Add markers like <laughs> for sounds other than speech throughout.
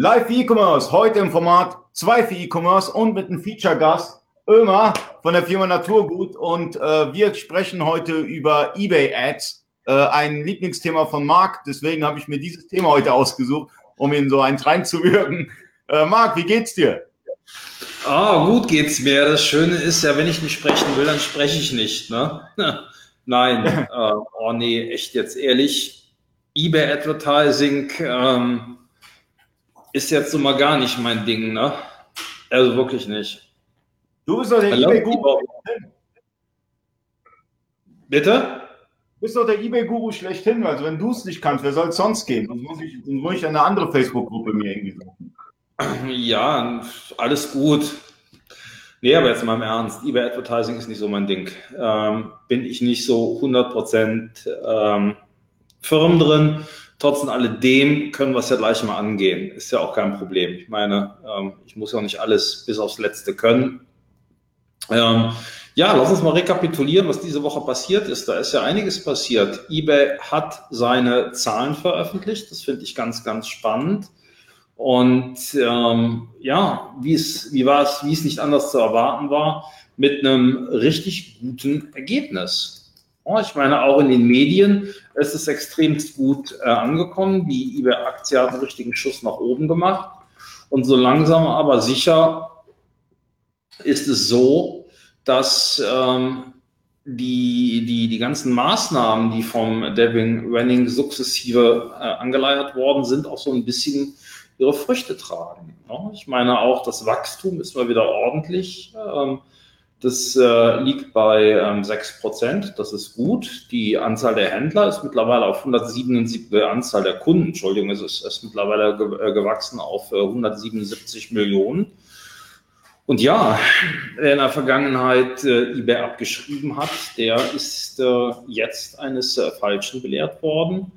Live für E-Commerce, heute im Format 2 für E-Commerce und mit einem Feature-Gast, Ömer von der Firma Naturgut. Und äh, wir sprechen heute über eBay-Ads, äh, ein Lieblingsthema von Marc. Deswegen habe ich mir dieses Thema heute ausgesucht, um ihn so eins reinzuwirken. Äh, Marc, wie geht's dir? Ah, gut geht's mir. Das Schöne ist ja, wenn ich nicht sprechen will, dann spreche ich nicht. Ne? <laughs> Nein, <laughs> äh, oh nee, echt jetzt ehrlich. eBay Advertising, ähm, ist jetzt so mal gar nicht mein Ding, ne? Also wirklich nicht. Du bist doch der eBay-Guru. Bitte? Du bist doch der eBay-Guru schlechthin. Also wenn du es nicht kannst, wer soll es sonst gehen? Sonst muss ich, sonst muss ich eine andere Facebook-Gruppe mir irgendwie suchen. Ja, alles gut. Nee, aber jetzt mal im Ernst. eBay Advertising ist nicht so mein Ding. Ähm, bin ich nicht so 100% ähm, firm drin. Trotz alledem können wir es ja gleich mal angehen. Ist ja auch kein Problem. Ich meine, ähm, ich muss ja auch nicht alles bis aufs Letzte können. Ähm, ja, lass uns mal rekapitulieren, was diese Woche passiert ist. Da ist ja einiges passiert. eBay hat seine Zahlen veröffentlicht. Das finde ich ganz, ganz spannend. Und ähm, ja, wie es, wie war es, wie es nicht anders zu erwarten war, mit einem richtig guten Ergebnis. Ich meine, auch in den Medien ist es extremst gut äh, angekommen. Die eBay-Aktie hat einen richtigen Schuss nach oben gemacht. Und so langsam aber sicher ist es so, dass ähm, die, die, die ganzen Maßnahmen, die vom Devin Renning sukzessive äh, angeleiert worden sind, auch so ein bisschen ihre Früchte tragen. Ja? Ich meine auch, das Wachstum ist mal wieder ordentlich. Ähm, das äh, liegt bei ähm, 6%, das ist gut. Die Anzahl der Händler ist mittlerweile auf 177, äh, Anzahl der Kunden, Entschuldigung, es ist, ist mittlerweile ge äh, gewachsen auf äh, 177 Millionen. Und ja, wer in der Vergangenheit äh, eBay abgeschrieben hat, der ist äh, jetzt eines äh, Falschen belehrt worden.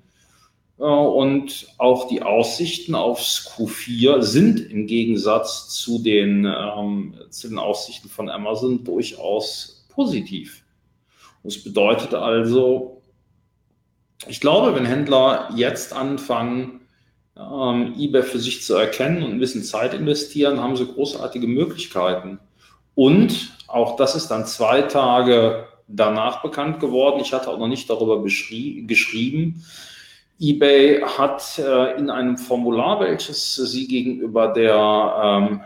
Äh, und auch die Aussichten aufs Q4 sind im Gegensatz zu den, ähm, zu den Aussichten von Amazon durchaus positiv. Das bedeutet also, ich glaube, wenn Händler jetzt anfangen, ähm, eBay für sich zu erkennen und ein bisschen Zeit investieren, haben sie großartige Möglichkeiten. Und auch das ist dann zwei Tage danach bekannt geworden. Ich hatte auch noch nicht darüber geschrieben eBay hat äh, in einem Formular, welches sie gegenüber der ähm,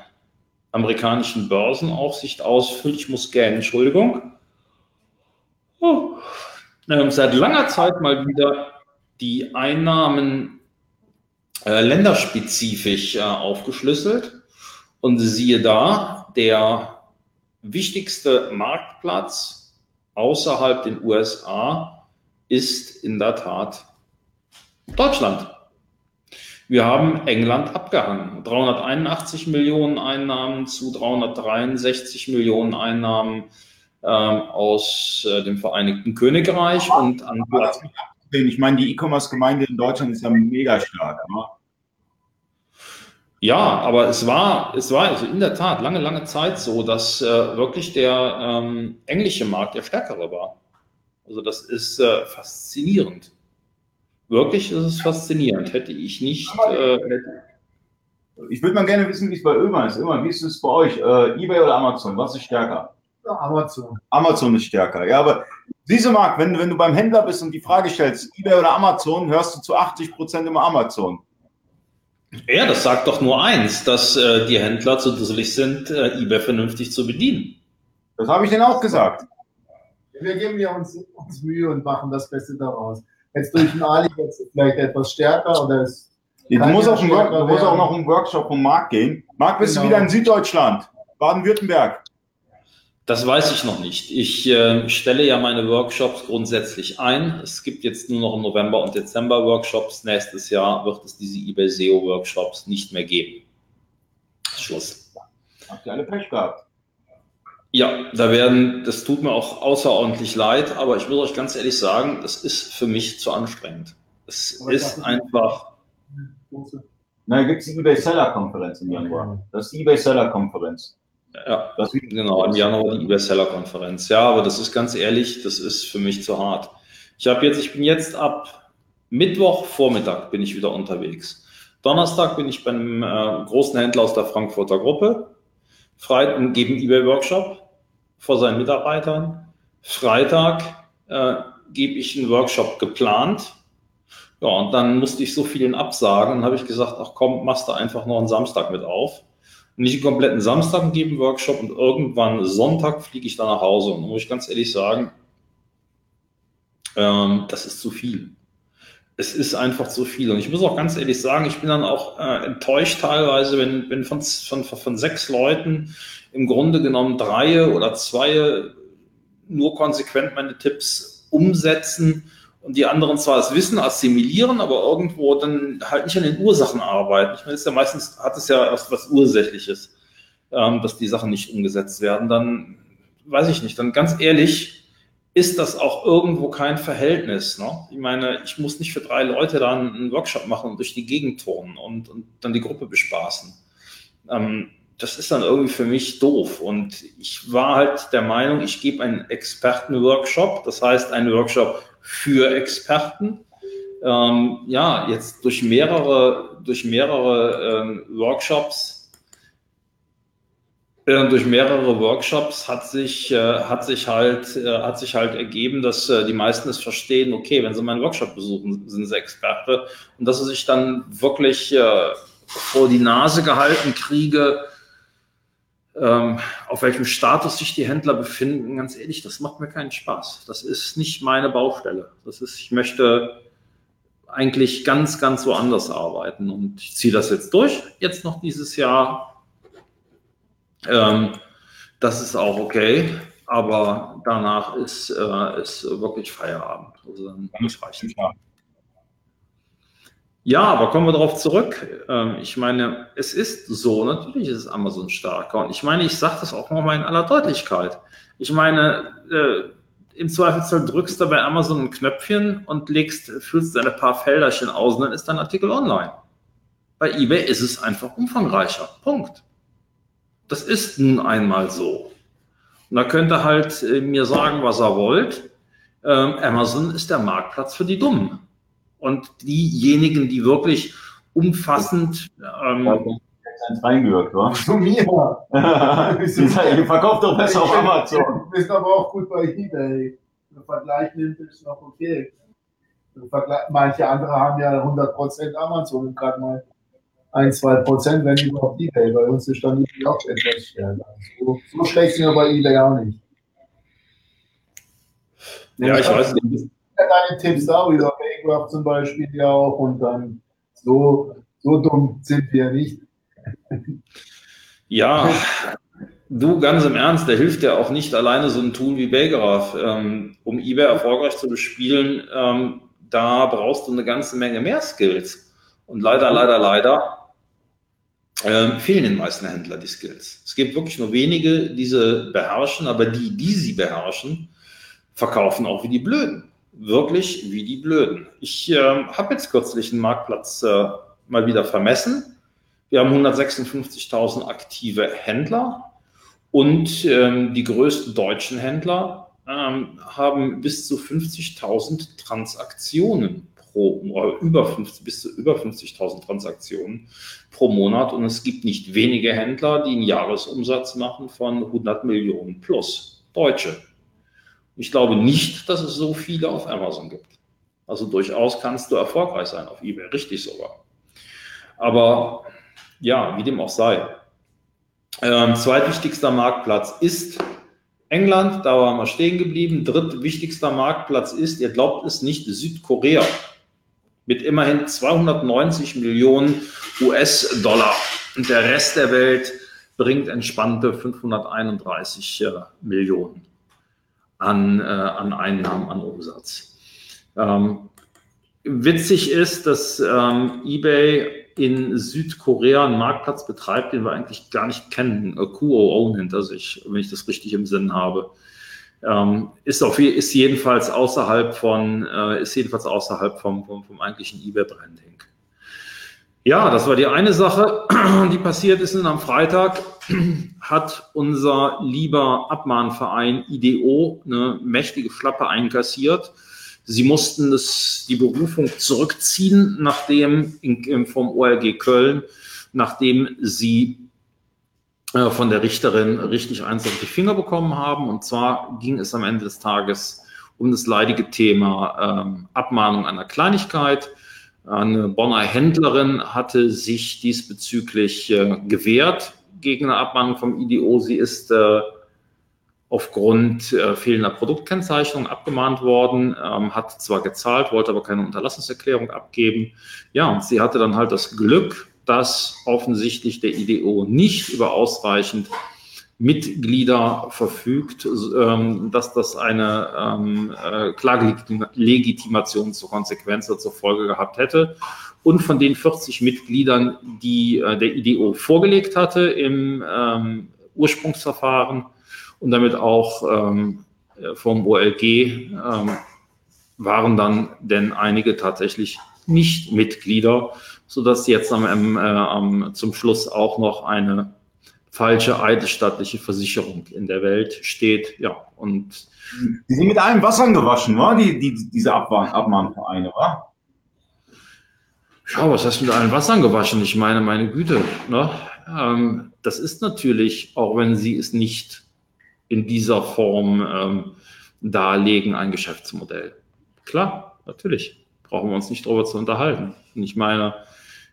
amerikanischen Börsenaufsicht ausfüllt, ich muss gähnen, Entschuldigung, oh, äh, seit langer Zeit mal wieder die Einnahmen äh, länderspezifisch äh, aufgeschlüsselt. Und siehe da, der wichtigste Marktplatz außerhalb den USA ist in der Tat Deutschland. Wir haben England abgehangen. 381 Millionen Einnahmen zu 363 Millionen Einnahmen ähm, aus äh, dem Vereinigten Königreich und an Platz. Ich meine, die E-Commerce-Gemeinde in Deutschland ist ja mega stark. Ne? Ja, aber es war, es war also in der Tat lange, lange Zeit so, dass äh, wirklich der ähm, englische Markt der stärkere war. Also das ist äh, faszinierend. Wirklich ist es faszinierend. Hätte ich nicht. Äh, ich würde mal gerne wissen, wie es bei Ömer ist. Immer, wie ist es bei euch? Äh, eBay oder Amazon? Was ist stärker? Ja, Amazon. Amazon ist stärker. Ja, aber diese Mark, wenn, wenn du beim Händler bist und die Frage stellst, eBay oder Amazon, hörst du zu 80 Prozent immer Amazon. Ja, das sagt doch nur eins, dass äh, die Händler zu dusselig sind, äh, eBay vernünftig zu bedienen. Das habe ich denen auch gesagt. Wir geben ja uns, uns Mühe und machen das Beste daraus. Jetzt durch den Ali jetzt vielleicht etwas stärker oder ist. Du musst, auch, Work, du musst auch noch einen Workshop vom Marc gehen. Marc, bist genau. du wieder in Süddeutschland, Baden-Württemberg? Das weiß ich noch nicht. Ich äh, stelle ja meine Workshops grundsätzlich ein. Es gibt jetzt nur noch im November und Dezember Workshops. Nächstes Jahr wird es diese eBay SEO Workshops nicht mehr geben. Schluss. Habt ihr alle Pech gehabt? Ja, da werden, das tut mir auch außerordentlich leid, aber ich muss euch ganz ehrlich sagen, das ist für mich zu anstrengend. Es aber ist einfach. Na, gibt es die eBay Seller Konferenz im Januar. Das ist die eBay Seller Konferenz. Ja, das genau, im Januar die eBay Seller Konferenz. Ja, aber das ist ganz ehrlich, das ist für mich zu hart. Ich habe jetzt, ich bin jetzt ab Mittwoch Vormittag bin ich wieder unterwegs. Donnerstag bin ich beim äh, großen Händler aus der Frankfurter Gruppe. Freitag gebe einen eBay-Workshop vor seinen Mitarbeitern. Freitag äh, gebe ich einen Workshop geplant. Ja, und dann musste ich so vielen absagen. Dann habe ich gesagt, ach komm, machst du einfach noch einen Samstag mit auf. Nicht einen kompletten Samstag geben einen Workshop und irgendwann Sonntag fliege ich dann nach Hause. Und da muss ich ganz ehrlich sagen, ähm, das ist zu viel es ist einfach zu viel. Und ich muss auch ganz ehrlich sagen, ich bin dann auch äh, enttäuscht teilweise, wenn, wenn von, von, von sechs Leuten im Grunde genommen drei oder zwei nur konsequent meine Tipps umsetzen und die anderen zwar das Wissen assimilieren, aber irgendwo dann halt nicht an den Ursachen arbeiten. Ich meine, es ist ja meistens, hat es ja was, was Ursächliches, ähm, dass die Sachen nicht umgesetzt werden. Dann weiß ich nicht, dann ganz ehrlich, ist das auch irgendwo kein Verhältnis. Ne? Ich meine, ich muss nicht für drei Leute dann einen Workshop machen und durch die Gegend turnen und, und dann die Gruppe bespaßen. Ähm, das ist dann irgendwie für mich doof. Und ich war halt der Meinung, ich gebe einen Experten-Workshop, das heißt einen Workshop für Experten. Ähm, ja, jetzt durch mehrere, durch mehrere ähm, Workshops durch mehrere Workshops hat sich, äh, hat sich halt, äh, hat sich halt ergeben, dass äh, die meisten es verstehen, okay, wenn sie meinen Workshop besuchen, sind sie Experte. Und dass sie sich dann wirklich vor die Nase gehalten kriege, ähm, auf welchem Status sich die Händler befinden, ganz ehrlich, das macht mir keinen Spaß. Das ist nicht meine Baustelle. Das ist, ich möchte eigentlich ganz, ganz woanders arbeiten. Und ich ziehe das jetzt durch, jetzt noch dieses Jahr ähm, das ist auch okay, aber danach ist, äh, ist wirklich Feierabend. Also dann muss reichen. Ja, aber kommen wir darauf zurück. Ähm, ich meine, es ist so, natürlich ist Amazon stärker. Und ich meine, ich sage das auch nochmal in aller Deutlichkeit. Ich meine, äh, im Zweifelsfall drückst du bei Amazon ein Knöpfchen und legst, füllst ein paar Felderchen aus und dann ist dein Artikel online. Bei eBay ist es einfach umfangreicher. Punkt. Das ist nun einmal so. Und da könnt ihr halt äh, mir sagen, was ihr wollt. Ähm, Amazon ist der Marktplatz für die Dummen. Und diejenigen, die wirklich umfassend ähm, reingehört, wa? Zu mir. <laughs> Verkauft doch besser auf Amazon. Du bist aber auch gut bei eBay. Im Vergleich nimmt es noch okay. Manche andere haben ja 100% Amazon gerade mal ein, zwei Prozent, wenn überhaupt eBay. Bei uns ist dann eBay auch etwas stärker. So, so schlecht sind wir bei eBay auch nicht. Ja, ich weiß nicht. Deine Tipps da wieder, Bancraft zum Beispiel ja auch und dann so, so dumm sind wir nicht. Ja, du ganz im Ernst, der hilft ja auch nicht alleine so ein Tool wie Belgraph. Ähm, um eBay erfolgreich zu bespielen, ähm, da brauchst du eine ganze Menge mehr Skills. Und leider, leider, leider ähm, fehlen den meisten Händlern die Skills. Es gibt wirklich nur wenige, die sie beherrschen, aber die, die sie beherrschen, verkaufen auch wie die Blöden. Wirklich wie die Blöden. Ich äh, habe jetzt kürzlich einen Marktplatz äh, mal wieder vermessen. Wir haben 156.000 aktive Händler und ähm, die größten deutschen Händler ähm, haben bis zu 50.000 Transaktionen pro, über 50, bis zu über 50.000 Transaktionen pro Monat. Und es gibt nicht wenige Händler, die einen Jahresumsatz machen von 100 Millionen plus Deutsche. Ich glaube nicht, dass es so viele auf Amazon gibt. Also durchaus kannst du erfolgreich sein auf eBay, richtig sogar. Aber ja, wie dem auch sei. Ähm, zweitwichtigster Marktplatz ist England, da waren wir stehen geblieben. Drittwichtigster Marktplatz ist, ihr glaubt es nicht, Südkorea mit immerhin 290 Millionen US-Dollar. Und der Rest der Welt bringt entspannte 531 äh, Millionen an, äh, an Einnahmen, an Umsatz. Ähm, witzig ist, dass ähm, eBay in Südkorea einen Marktplatz betreibt, den wir eigentlich gar nicht kennen. QOO hinter sich, wenn ich das richtig im Sinn habe. Ähm, ist, auf, ist jedenfalls außerhalb von, äh, ist jedenfalls außerhalb vom, vom, vom eigentlichen eBay-Branding. Ja, das war die eine Sache, <clears throat> die passiert ist. Und am Freitag <clears throat> hat unser lieber Abmahnverein IDO eine mächtige Schlappe einkassiert. Sie mussten das, die Berufung zurückziehen, nachdem in, vom OLG Köln, nachdem sie äh, von der Richterin richtig eins auf die Finger bekommen haben. Und zwar ging es am Ende des Tages um das leidige Thema ähm, Abmahnung einer Kleinigkeit. Eine Bonner Händlerin hatte sich diesbezüglich äh, gewehrt gegen eine Abmahnung vom IDO. Sie ist äh, aufgrund äh, fehlender Produktkennzeichnung abgemahnt worden, ähm, hat zwar gezahlt, wollte aber keine Unterlassungserklärung abgeben. Ja, und sie hatte dann halt das Glück, dass offensichtlich der IDO nicht über ausreichend Mitglieder verfügt, ähm, dass das eine ähm, äh, Klagelegitimation zur Konsequenz oder zur Folge gehabt hätte. Und von den 40 Mitgliedern, die äh, der IDO vorgelegt hatte im ähm, Ursprungsverfahren und damit auch ähm, vom OLG, waren dann denn einige tatsächlich nicht Mitglieder, sodass jetzt am, äh, zum Schluss auch noch eine falsche eidesstattliche Versicherung in der Welt steht. Ja, und die sind mit einem Wasser gewaschen, war die, die, diese Abmahn Abmahnvereine, war? Ja, was heißt mit allen Wassern gewaschen? Ich meine, meine Güte, ne? Ähm, das ist natürlich, auch wenn sie es nicht in dieser Form ähm, darlegen, ein Geschäftsmodell. Klar, natürlich. Brauchen wir uns nicht darüber zu unterhalten. Und ich meine,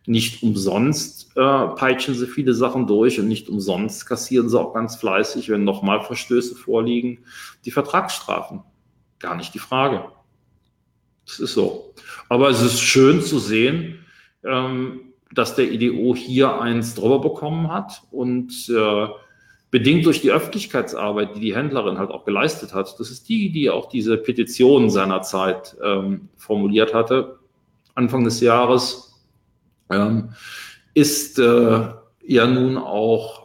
nicht umsonst äh, peitschen sie viele Sachen durch und nicht umsonst kassieren sie auch ganz fleißig, wenn nochmal Verstöße vorliegen, die Vertragsstrafen. Gar nicht die Frage. Das ist so. Aber es ist schön zu sehen, ähm, dass der IDO hier eins drüber bekommen hat und äh, bedingt durch die Öffentlichkeitsarbeit, die die Händlerin halt auch geleistet hat. Das ist die, die auch diese Petition seinerzeit ähm, formuliert hatte, Anfang des Jahres ähm, ist äh, ja nun auch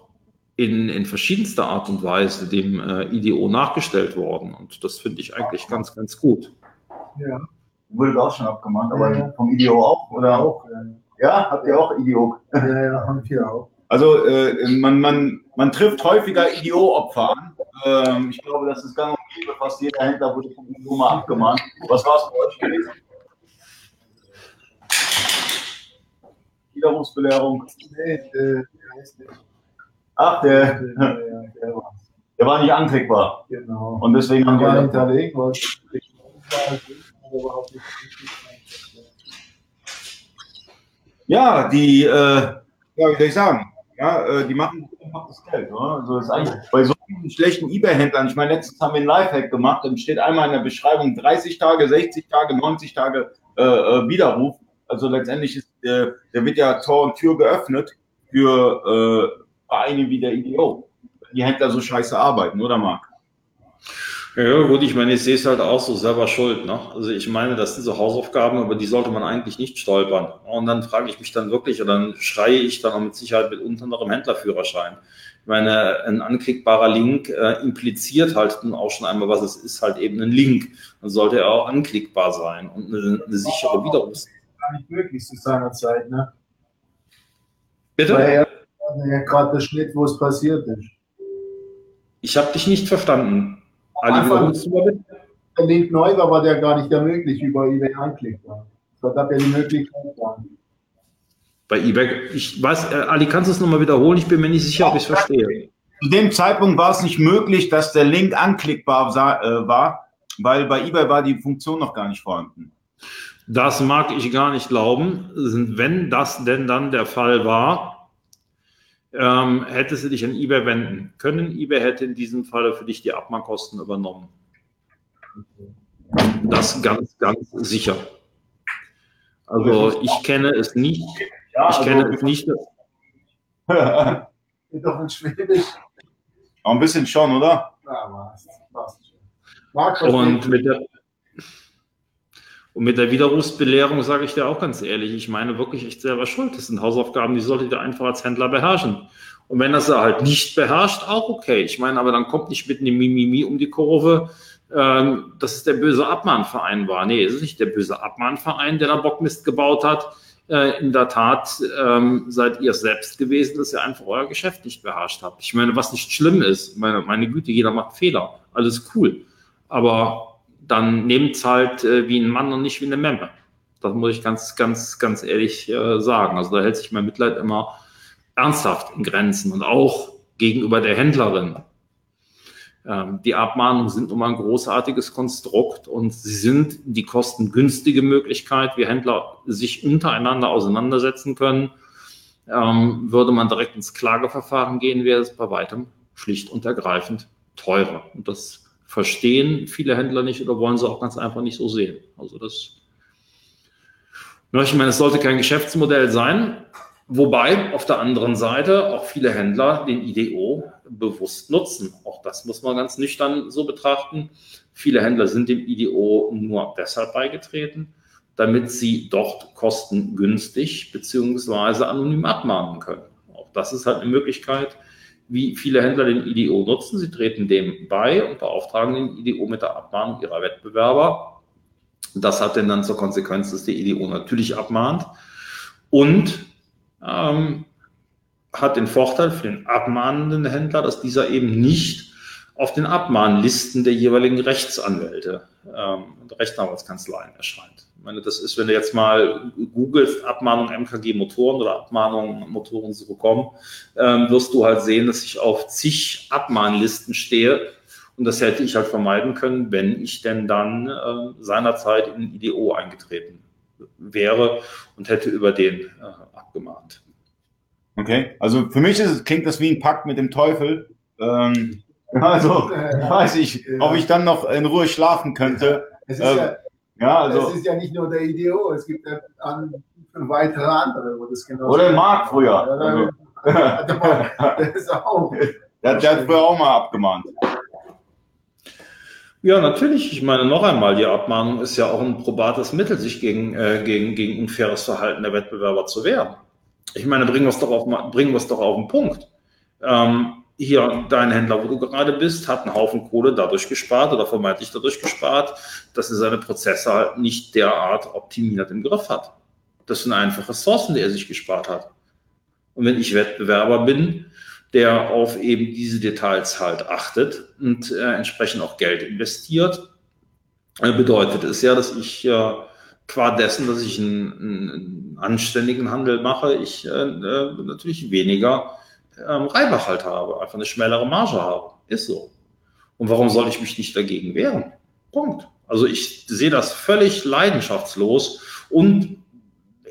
in, in verschiedenster Art und Weise dem äh, IDO nachgestellt worden. Und das finde ich eigentlich ganz, ganz gut. Ja. Wurde auch schon abgemahnt, aber ja. vom IDO auch? Oder? Auch, ja. ja, habt ihr auch IDO? Ja, ja, haben wir auch. Also äh, man, man, man trifft häufiger IDO-Opfer an. Ähm, ich glaube, das ist gang und gäbe. Fast jeder Händler wurde vom IDO mal abgemahnt. Was war es bei euch gewesen? Widerrufsbelehrung? Nee, äh, heißt nicht. Ach, der, der, <laughs> war. der war nicht anklickbar. Genau. Und deswegen haben wir hinterlegt, was <laughs> ja, die, äh, ja, wie soll ich sagen, ja, äh, die machen das Geld. Ne? Also das ist eigentlich bei so vielen schlechten Ebay-Händlern, ich meine, letztens haben wir einen Lifehack gemacht, dann steht einmal in der Beschreibung 30 Tage, 60 Tage, 90 Tage äh, äh, Widerruf. Also letztendlich ist, der, der wird ja Tor und Tür geöffnet für äh, Vereine wie der IDO. Die Händler so scheiße arbeiten, oder Marc? Ja, gut, ich meine, ich sehe es halt auch so selber schuld. Ne? Also ich meine, das sind so Hausaufgaben, über die sollte man eigentlich nicht stolpern. Und dann frage ich mich dann wirklich, oder dann schreie ich dann auch mit Sicherheit mit unter anderem Händlerführerschein. Ich meine, ein anklickbarer Link äh, impliziert halt nun auch schon einmal, was es ist, halt eben ein Link. Dann sollte er auch anklickbar sein und eine, eine sichere Widerrufs gar nicht möglich zu seiner Zeit. Ne? Bitte? Weil er ja gerade der Schnitt, wo es passiert ist. Ich habe dich nicht verstanden. Ali, der Link neu war, war der gar nicht mehr möglich über eBay anklickbar. Da gab ja die Möglichkeit dann. Bei eBay, ich weiß, äh, Ali, kannst du es nochmal wiederholen? Ich bin mir nicht sicher, ob ich es verstehe. Zu dem Zeitpunkt war es nicht möglich, dass der Link anklickbar äh, war, weil bei eBay war die Funktion noch gar nicht vorhanden. Das mag ich gar nicht glauben. Wenn das denn dann der Fall war, ähm, hättest du dich an eBay wenden können. eBay hätte in diesem Falle für dich die Abmahnkosten übernommen. Das ganz, ganz sicher. Also ich kenne es nicht. Ich kenne also, es nicht. <laughs> doch in Schwedisch. Auch ein bisschen schon, oder? Ja, passt. Und mit der, und mit der Widerrufsbelehrung sage ich dir auch ganz ehrlich, ich meine wirklich echt selber schuld. Das sind Hausaufgaben, die solltet ihr einfach als Händler beherrschen. Und wenn das er halt nicht beherrscht, auch okay. Ich meine, aber dann kommt nicht mit einem Mimimi um die Kurve, ähm, dass es der böse Abmahnverein war. Nee, es ist nicht der böse Abmahnverein, der da Bockmist gebaut hat. Äh, in der Tat ähm, seid ihr selbst gewesen, dass ihr einfach euer Geschäft nicht beherrscht habt. Ich meine, was nicht schlimm ist, meine, meine Güte, jeder macht Fehler, alles cool. Aber dann nehmt halt äh, wie ein Mann und nicht wie eine Memme. Das muss ich ganz, ganz, ganz ehrlich äh, sagen. Also da hält sich mein Mitleid immer ernsthaft in Grenzen und auch gegenüber der Händlerin. Ähm, die Abmahnungen sind nun mal ein großartiges Konstrukt und sie sind die kostengünstige Möglichkeit, wie Händler sich untereinander auseinandersetzen können. Ähm, würde man direkt ins Klageverfahren gehen, wäre es bei weitem schlicht und ergreifend teurer. Und das verstehen viele Händler nicht oder wollen sie auch ganz einfach nicht so sehen. Also das, ich meine, es sollte kein Geschäftsmodell sein, wobei auf der anderen Seite auch viele Händler den IDO bewusst nutzen. Auch das muss man ganz nüchtern so betrachten. Viele Händler sind dem IDO nur deshalb beigetreten, damit sie dort kostengünstig beziehungsweise anonym abmahnen können. Auch das ist halt eine Möglichkeit, wie viele Händler den IDO nutzen. Sie treten dem bei und beauftragen den IDO mit der Abmahnung ihrer Wettbewerber. Das hat denn dann zur Konsequenz, dass der IDO natürlich abmahnt und ähm, hat den Vorteil für den abmahnenden Händler, dass dieser eben nicht auf den Abmahnlisten der jeweiligen Rechtsanwälte ähm, und Rechtsanwaltskanzleien erscheint meine, das ist, wenn du jetzt mal googelst, Abmahnung MKG Motoren oder Abmahnung Motorensuche.com, ähm, wirst du halt sehen, dass ich auf zig Abmahnlisten stehe. Und das hätte ich halt vermeiden können, wenn ich denn dann äh, seinerzeit in IDO eingetreten wäre und hätte über den äh, abgemahnt. Okay, also für mich ist, klingt das wie ein Pakt mit dem Teufel. Ähm, <laughs> also weiß ich, ob ich dann noch in Ruhe schlafen könnte. Es ist äh, ja ja, also. Es ist ja nicht nur der IDO, es gibt ja an, weitere andere, wo das genau Oder Marc früher. Ja, <laughs> der ist auch. Der, der hat früher auch mal abgemahnt. Ja, natürlich. Ich meine, noch einmal, die Abmahnung ist ja auch ein probates Mittel, sich gegen, äh, gegen, gegen unfaires Verhalten der Wettbewerber zu wehren. Ich meine, bringen wir es doch auf, bringen wir es doch auf den Punkt. Ähm, hier dein Händler, wo du gerade bist, hat einen Haufen Kohle dadurch gespart oder vermeintlich dadurch gespart, dass er seine Prozesse halt nicht derart optimiert im Griff hat. Das sind einfach Ressourcen, die er sich gespart hat. Und wenn ich Wettbewerber bin, der auf eben diese Details halt achtet und äh, entsprechend auch Geld investiert, äh, bedeutet es ja, dass ich äh, qua dessen, dass ich einen, einen anständigen Handel mache, ich äh, äh, natürlich weniger ähm, Reibach halt habe, einfach eine schmälere Marge habe. Ist so. Und warum soll ich mich nicht dagegen wehren? Punkt. Also ich sehe das völlig leidenschaftslos und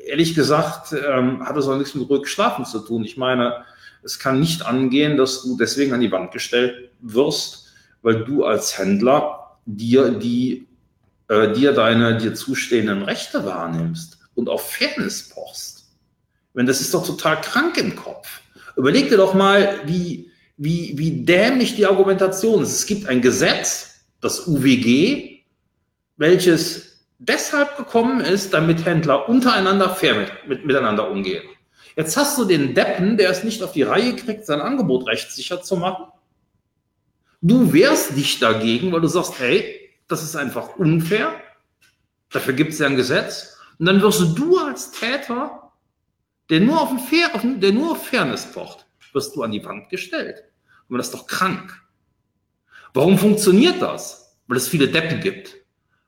ehrlich gesagt ähm, hat es auch nichts mit ruhig Schlafen zu tun. Ich meine, es kann nicht angehen, dass du deswegen an die Wand gestellt wirst, weil du als Händler dir die äh, dir deine dir zustehenden Rechte wahrnimmst und auf Fairness pochst. Wenn das ist doch total krank im Kopf. Überleg dir doch mal, wie, wie, wie dämlich die Argumentation ist. Es gibt ein Gesetz, das UWG, welches deshalb gekommen ist, damit Händler untereinander fair mit, mit, miteinander umgehen. Jetzt hast du den Deppen, der es nicht auf die Reihe kriegt, sein Angebot rechtssicher zu machen. Du wehrst dich dagegen, weil du sagst, hey, das ist einfach unfair. Dafür gibt es ja ein Gesetz. Und dann wirst du als Täter der nur auf, Fair, auf der nur auf Fairness pocht, wirst du an die Wand gestellt. Und das ist doch krank. Warum funktioniert das? Weil es viele Deppen gibt.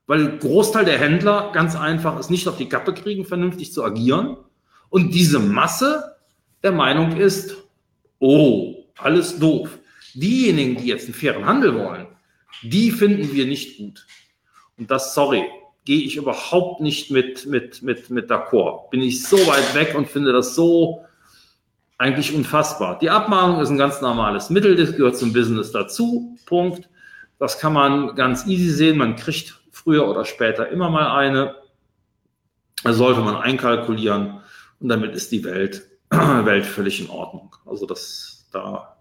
Weil ein Großteil der Händler ganz einfach es nicht auf die Kappe kriegen, vernünftig zu agieren. Und diese Masse der Meinung ist, oh, alles doof. Diejenigen, die jetzt einen fairen Handel wollen, die finden wir nicht gut. Und das, sorry, gehe ich überhaupt nicht mit, mit, mit, mit d'accord. Bin ich so weit weg und finde das so eigentlich unfassbar. Die Abmahnung ist ein ganz normales Mittel, das gehört zum Business dazu. Punkt. Das kann man ganz easy sehen. Man kriegt früher oder später immer mal eine. Das sollte man einkalkulieren und damit ist die Welt, <clears throat> Welt völlig in Ordnung. Also das da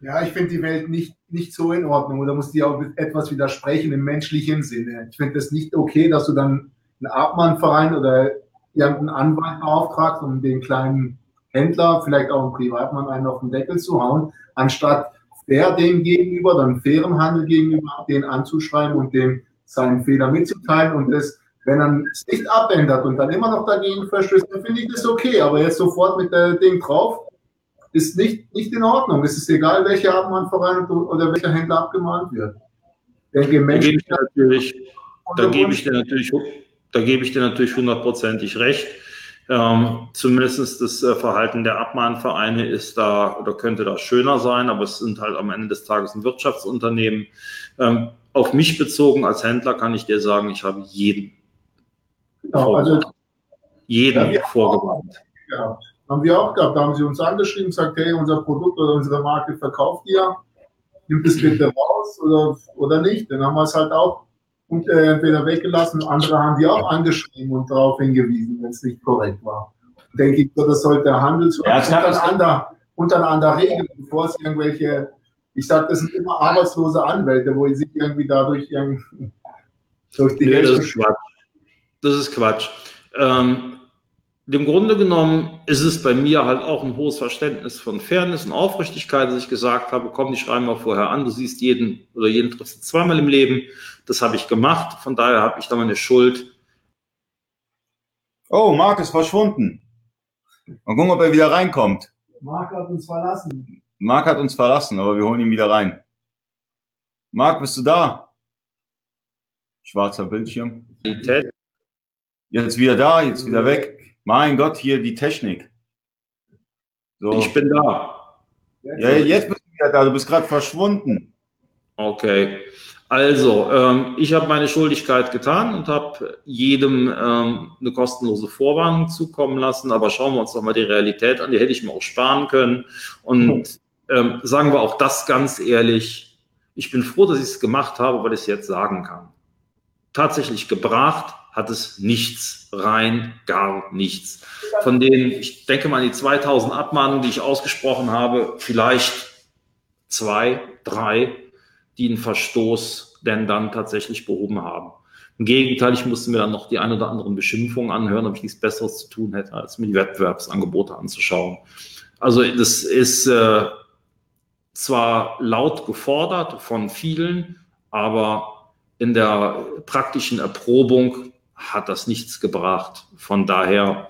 ja, ich finde die Welt nicht, nicht so in Ordnung. Oder muss die auch etwas widersprechen im menschlichen Sinne. Ich finde das nicht okay, dass du dann einen Abmannverein oder irgendeinen Anwalt beauftragst, um den kleinen Händler, vielleicht auch einen Privatmann, einen auf den Deckel zu hauen, anstatt fair dem gegenüber, dann fairen Handel gegenüber, den anzuschreiben und dem seinen Fehler mitzuteilen und das, wenn er es nicht abändert und dann immer noch dagegen verstößt, dann finde ich das okay. Aber jetzt sofort mit dem Ding drauf, ist nicht, nicht in Ordnung. Es ist egal, welcher Abmahnverein oder welcher Händler abgemahnt wird. Denke, Menschen, natürlich, da gebe ich dir natürlich, da gebe ich dir natürlich hundertprozentig recht. Ähm, zumindest das äh, Verhalten der Abmahnvereine ist da oder könnte da schöner sein, aber es sind halt am Ende des Tages ein Wirtschaftsunternehmen. Ähm, auf mich bezogen als Händler kann ich dir sagen, ich habe jeden, genau, also, jeden ja, vorgewarnt. Haben wir auch gehabt. Da haben sie uns angeschrieben, und gesagt, hey, unser Produkt oder unsere Marke verkauft ihr, nimmt es bitte raus oder, oder nicht. Dann haben wir es halt auch und, äh, entweder weggelassen. Andere haben wir auch angeschrieben und darauf hingewiesen, wenn es nicht korrekt war. Denke ich, das sollte der Handelsrecht ja, untereinander, untereinander regeln, bevor es irgendwelche, ich sage, das sind immer arbeitslose Anwälte, wo sie irgendwie dadurch irgendwie <laughs> durch die nee, das ist Quatsch. Das ist Quatsch. Ähm, im Grunde genommen ist es bei mir halt auch ein hohes Verständnis von Fairness und Aufrichtigkeit, dass ich gesagt habe, komm, die schreiben mal vorher an, du siehst jeden oder jeden triffst du zweimal im Leben. Das habe ich gemacht, von daher habe ich da meine Schuld. Oh, Marc ist verschwunden. Mal gucken, ob er wieder reinkommt. Marc hat uns verlassen. Marc hat uns verlassen, aber wir holen ihn wieder rein. Marc, bist du da? Schwarzer Bildschirm. Jetzt wieder da, jetzt wieder weg. Mein Gott, hier die Technik. So. Ich bin da. Ja, jetzt bist du wieder da. Du bist gerade verschwunden. Okay. Also, ähm, ich habe meine Schuldigkeit getan und habe jedem ähm, eine kostenlose Vorwarnung zukommen lassen. Aber schauen wir uns doch mal die Realität an. Die hätte ich mir auch sparen können. Und ähm, sagen wir auch das ganz ehrlich. Ich bin froh, dass ich es gemacht habe, weil ich es jetzt sagen kann. Tatsächlich gebracht hat es nichts, rein gar nichts. Von denen, ich denke mal, die 2000 Abmahnungen, die ich ausgesprochen habe, vielleicht zwei, drei, die einen Verstoß denn dann tatsächlich behoben haben. Im Gegenteil, ich musste mir dann noch die ein oder anderen Beschimpfungen anhören, ob ich nichts Besseres zu tun hätte, als mir die Wettbewerbsangebote anzuschauen. Also das ist äh, zwar laut gefordert von vielen, aber in der praktischen Erprobung hat das nichts gebracht. Von daher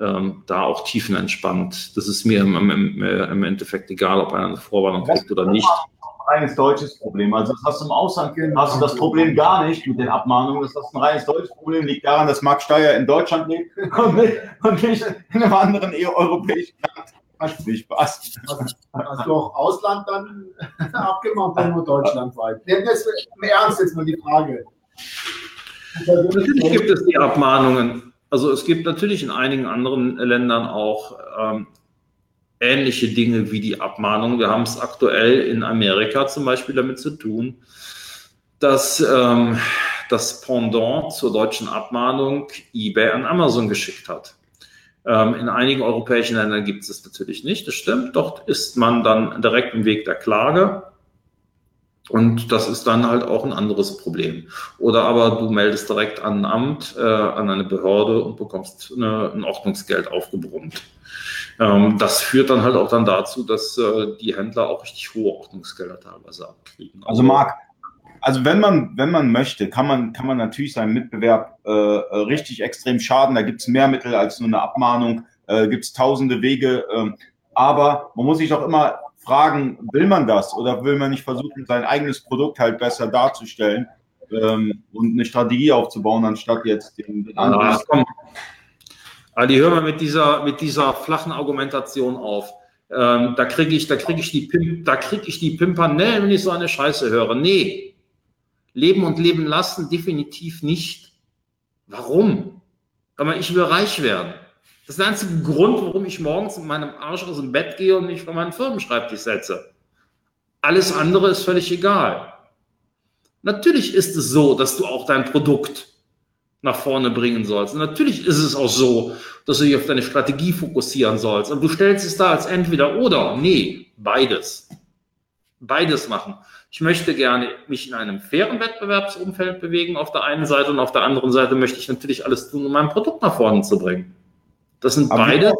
ähm, da auch tiefenentspannt. Das ist mir im, im, im Endeffekt egal, ob einer eine Vorwarnung kriegt oder nicht. Ein reines deutsches Problem. Also das hast du im Ausland hast du das Problem gar nicht mit den Abmahnungen. Das ist ein reines deutsches Problem. Liegt daran, dass Marc Steyer in Deutschland lebt <laughs> und nicht, und nicht in einem anderen europäischen Land. Hat viel Spaß. Hast du auch Ausland dann <laughs> abgemacht oder nur deutschlandweit? Jetzt, Im Ernst jetzt mal die Frage. Natürlich gibt es die Abmahnungen. Also es gibt natürlich in einigen anderen Ländern auch ähm, ähnliche Dinge wie die Abmahnung. Wir haben es aktuell in Amerika zum Beispiel damit zu tun, dass ähm, das Pendant zur deutschen Abmahnung eBay an Amazon geschickt hat. Ähm, in einigen europäischen Ländern gibt es das natürlich nicht, das stimmt. Dort ist man dann direkt im Weg der Klage und das ist dann halt auch ein anderes Problem. Oder aber du meldest direkt an ein Amt, äh, an eine Behörde und bekommst eine, ein Ordnungsgeld aufgebrummt. Ähm, das führt dann halt auch dann dazu, dass äh, die Händler auch richtig hohe Ordnungsgelder teilweise abkriegen. Also Marc, also wenn man, wenn man möchte, kann man, kann man natürlich seinem Mitbewerb äh, richtig extrem schaden. Da gibt es mehr Mittel als nur eine Abmahnung, äh, gibt es tausende Wege. Äh, aber man muss sich doch immer fragen, will man das oder will man nicht versuchen, sein eigenes Produkt halt besser darzustellen ähm, und eine Strategie aufzubauen, anstatt jetzt den, den anderen. Ja, komm. Ali, hör mal mit dieser, mit dieser flachen Argumentation auf. Ähm, da kriege ich, da kriege ich die Pimp, da kriege ich die Pimpernellen, wenn ich so eine Scheiße höre. Nee. Leben und leben lassen definitiv nicht. Warum? Aber ich will reich werden. Das ist der einzige Grund, warum ich morgens mit meinem Arsch aus dem Bett gehe und mich vor meinen Firmenschreibtisch setze. Alles andere ist völlig egal. Natürlich ist es so, dass du auch dein Produkt nach vorne bringen sollst. Und natürlich ist es auch so, dass du dich auf deine Strategie fokussieren sollst. Und du stellst es da als entweder oder. Nee, beides. Beides machen. Ich möchte gerne mich in einem fairen Wettbewerbsumfeld bewegen auf der einen Seite und auf der anderen Seite möchte ich natürlich alles tun, um mein Produkt nach vorne zu bringen. Das sind aber beide.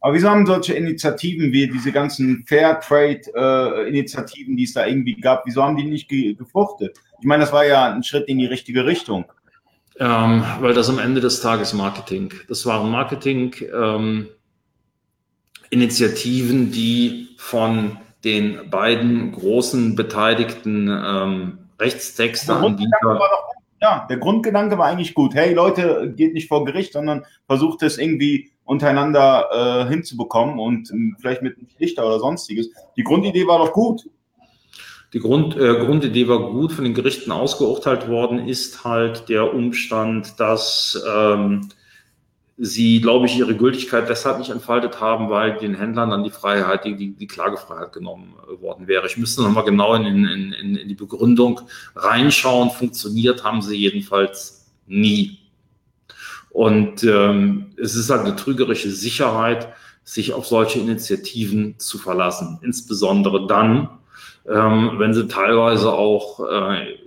aber wieso haben solche Initiativen wie diese ganzen Fair Trade-Initiativen, äh, die es da irgendwie gab, wieso haben die nicht ge gefruchtet? Ich meine, das war ja ein Schritt in die richtige Richtung. Ähm, weil das am Ende des Tages Marketing. Das waren Marketing-Initiativen, ähm, die von den beiden großen beteiligten ähm, Rechtstexte-Anbieter ja, der Grundgedanke war eigentlich gut. Hey Leute, geht nicht vor Gericht, sondern versucht es irgendwie untereinander äh, hinzubekommen und äh, vielleicht mit einem Schlichter oder sonstiges. Die Grundidee war doch gut. Die Grund, äh, Grundidee war gut, von den Gerichten ausgeurteilt worden ist halt der Umstand, dass ähm, sie, glaube ich, ihre Gültigkeit deshalb nicht entfaltet haben, weil den Händlern dann die Freiheit, die, die, die Klagefreiheit genommen äh, worden wäre. Ich müsste nochmal genau in, in, in, in die Begründung reinschauen. Funktioniert haben sie jedenfalls nie. Und ähm, es ist halt eine trügerische Sicherheit, sich auf solche Initiativen zu verlassen. Insbesondere dann, ähm, wenn sie teilweise auch äh,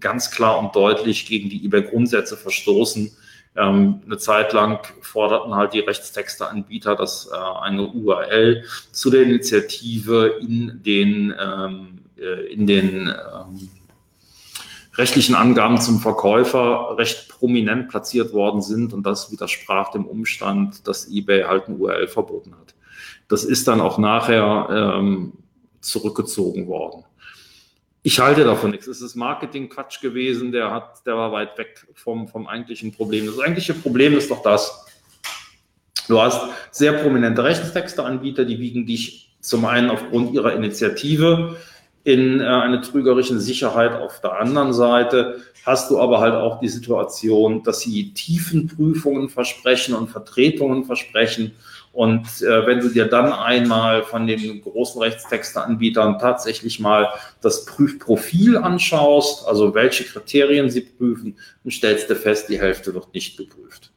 ganz klar und deutlich gegen die eBay-Grundsätze verstoßen, ähm, eine Zeit lang forderten halt die Rechtstexteanbieter, dass äh, eine URL zu der Initiative in den, ähm, äh, in den ähm, rechtlichen Angaben zum Verkäufer recht prominent platziert worden sind und das widersprach dem Umstand, dass eBay halt eine URL verboten hat. Das ist dann auch nachher ähm, zurückgezogen worden. Ich halte davon nichts. Es ist Marketing-Quatsch gewesen, der, hat, der war weit weg vom, vom eigentlichen Problem. Das eigentliche Problem ist doch das, du hast sehr prominente Rechtstexteanbieter, die wiegen dich zum einen aufgrund ihrer Initiative in äh, eine trügerische Sicherheit. Auf der anderen Seite hast du aber halt auch die Situation, dass sie Tiefenprüfungen versprechen und Vertretungen versprechen und äh, wenn du dir dann einmal von den großen Rechtstexteanbietern tatsächlich mal das Prüfprofil anschaust, also welche Kriterien sie prüfen, dann stellst du fest, die Hälfte wird nicht geprüft.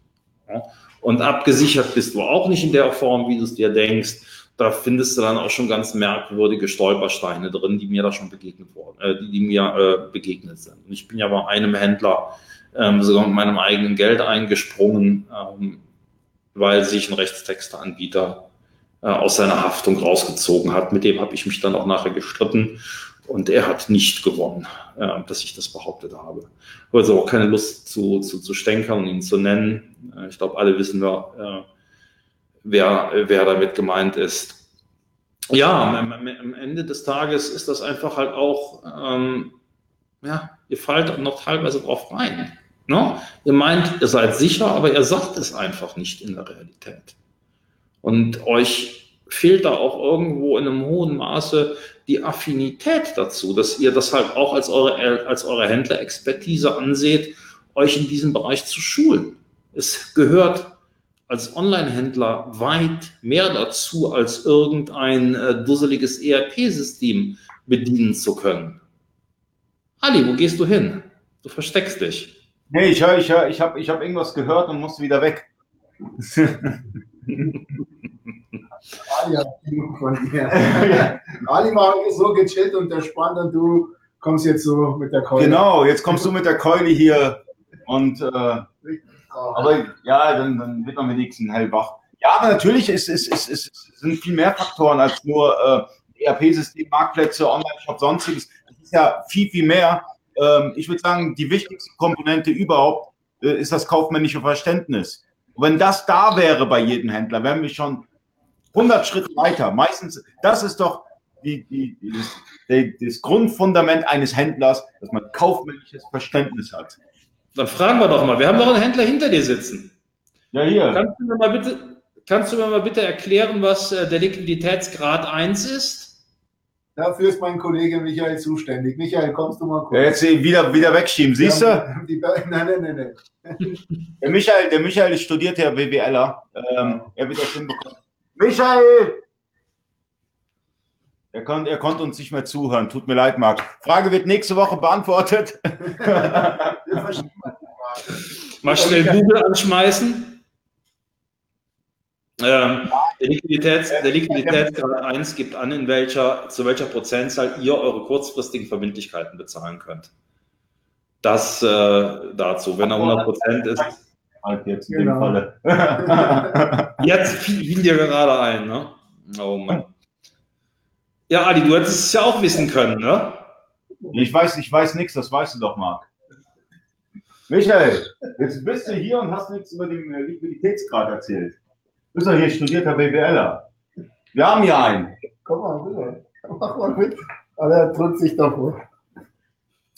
Ja? Und abgesichert bist du auch nicht in der Form, wie du es dir denkst. Da findest du dann auch schon ganz merkwürdige Stolpersteine drin, die mir da schon begegnet wurden, äh, die, die mir äh, begegnet sind. Und ich bin ja bei einem Händler ähm, sogar mit meinem eigenen Geld eingesprungen. Ähm, weil sich ein Rechtstexteanbieter äh, aus seiner Haftung rausgezogen hat. Mit dem habe ich mich dann auch nachher gestritten und er hat nicht gewonnen, äh, dass ich das behauptet habe. Habe also auch keine Lust zu, zu, zu stänkern und ihn zu nennen. Äh, ich glaube, alle wissen wir, wer, wer damit gemeint ist. Ja, am, am, Ende des Tages ist das einfach halt auch, ähm, ja, ihr fallt noch teilweise drauf rein. Ne? Ihr meint, ihr seid sicher, aber ihr sagt es einfach nicht in der Realität. Und euch fehlt da auch irgendwo in einem hohen Maße die Affinität dazu, dass ihr das halt auch als eure, als eure Händlerexpertise anseht, euch in diesem Bereich zu schulen. Es gehört als Online-Händler weit mehr dazu, als irgendein äh, dusseliges ERP-System bedienen zu können. Ali, wo gehst du hin? Du versteckst dich. Nee, ich höre, ich höre, ich habe ich hab irgendwas gehört und musste wieder weg. Ali hat genug von dir. Ali <laughs> war so gechillt und entspannt und du kommst jetzt so mit der Keule. Genau, jetzt kommst du mit der Keule hier und äh, aber ja, dann, dann wird man wenigstens hellwach. Ja, aber natürlich ist, ist, ist, ist, sind viel mehr Faktoren als nur äh, ERP-System, Marktplätze, Online-Shop, sonstiges. Es ist ja viel, viel mehr ähm, ich würde sagen, die wichtigste Komponente überhaupt äh, ist das kaufmännische Verständnis. Und wenn das da wäre bei jedem Händler, wären wir schon 100 Schritte weiter. Meistens, das ist doch die, die, die, das Grundfundament eines Händlers, dass man kaufmännisches Verständnis hat. Dann fragen wir doch mal, wir haben doch einen Händler hinter dir sitzen. Ja, hier. Kannst du mir mal bitte, kannst du mir mal bitte erklären, was äh, der Liquiditätsgrad 1 ist? Dafür ist mein Kollege Michael zuständig. Michael, kommst du mal kurz? Ja, jetzt wieder, wieder wegschieben, siehst du? <laughs> Die, nein, nein, nein, nein. <laughs> Der Michael, der Michael ist studierter BWLer. Ähm, er wird das hinbekommen. Michael! Er, kon, er konnte uns nicht mehr zuhören. Tut mir leid, Marc. Frage wird nächste Woche beantwortet. <laughs> mal schnell Google anschmeißen. Ähm, der, Liquiditäts, der Liquiditätsgrad 1 gibt an, in welcher, zu welcher Prozentzahl ihr eure kurzfristigen Verbindlichkeiten bezahlen könnt. Das äh, dazu. Wenn er 100 Prozent ist. Halt jetzt in genau. dem Falle. <laughs> <laughs> jetzt fiel dir gerade ein, ne? Oh Mann. Ja, Adi, du hättest es ja auch wissen können, ne? Ich weiß, ich weiß nichts, das weißt du doch, Marc. Michael, jetzt bist du hier und hast nichts über den Liquiditätsgrad erzählt. Du bist doch hier studierter BWLer. Wir haben hier einen. Komm mal rüber. Mach mal mit. Aber er drückt sich doch vor.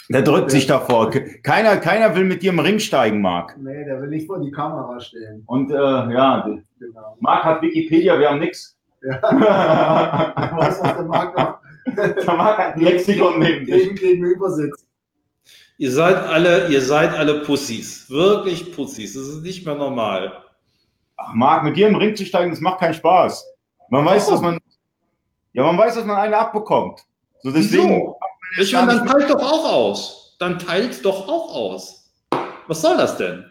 Der drückt sich davor. Keiner, keiner will mit dir im Ring steigen, Marc. Nee, der will nicht vor die Kamera stehen. Und äh, ja, genau. Marc hat Wikipedia, wir haben nichts. Ja. <laughs> Was hat der Marc noch? Der Marc hat ein Lexikon neben sich. Gegenüber sitzt. Ihr seid alle, ihr seid alle Pussys. Wirklich Pussys. Das ist nicht mehr normal. Ach, Marc, mit dir im Ring zu steigen, das macht keinen Spaß. Man weiß, oh. dass man, ja, man weiß, dass man eine abbekommt. So deswegen. Ich meine, dann teilt doch auch aus. Dann teilt doch auch aus. Was soll das denn?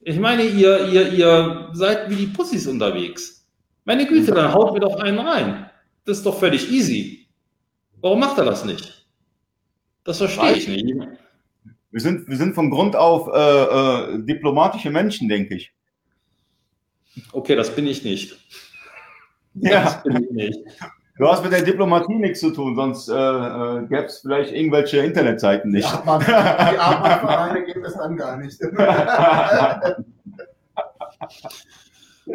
Ich meine, ihr, ihr, ihr seid wie die Pussys unterwegs. Meine Güte, dann haut mir doch einen rein. Das ist doch völlig easy. Warum macht er das nicht? Das verstehe ich nicht. Wir sind, wir sind von Grund auf äh, äh, diplomatische Menschen, denke ich. Okay, das bin ich nicht. Ja. Das bin ich nicht. Du hast mit der Diplomatie nichts zu tun, sonst äh, äh, gäbe es vielleicht irgendwelche Internetseiten nicht. Die Abmannvereine <laughs> gibt es dann gar nicht. <laughs>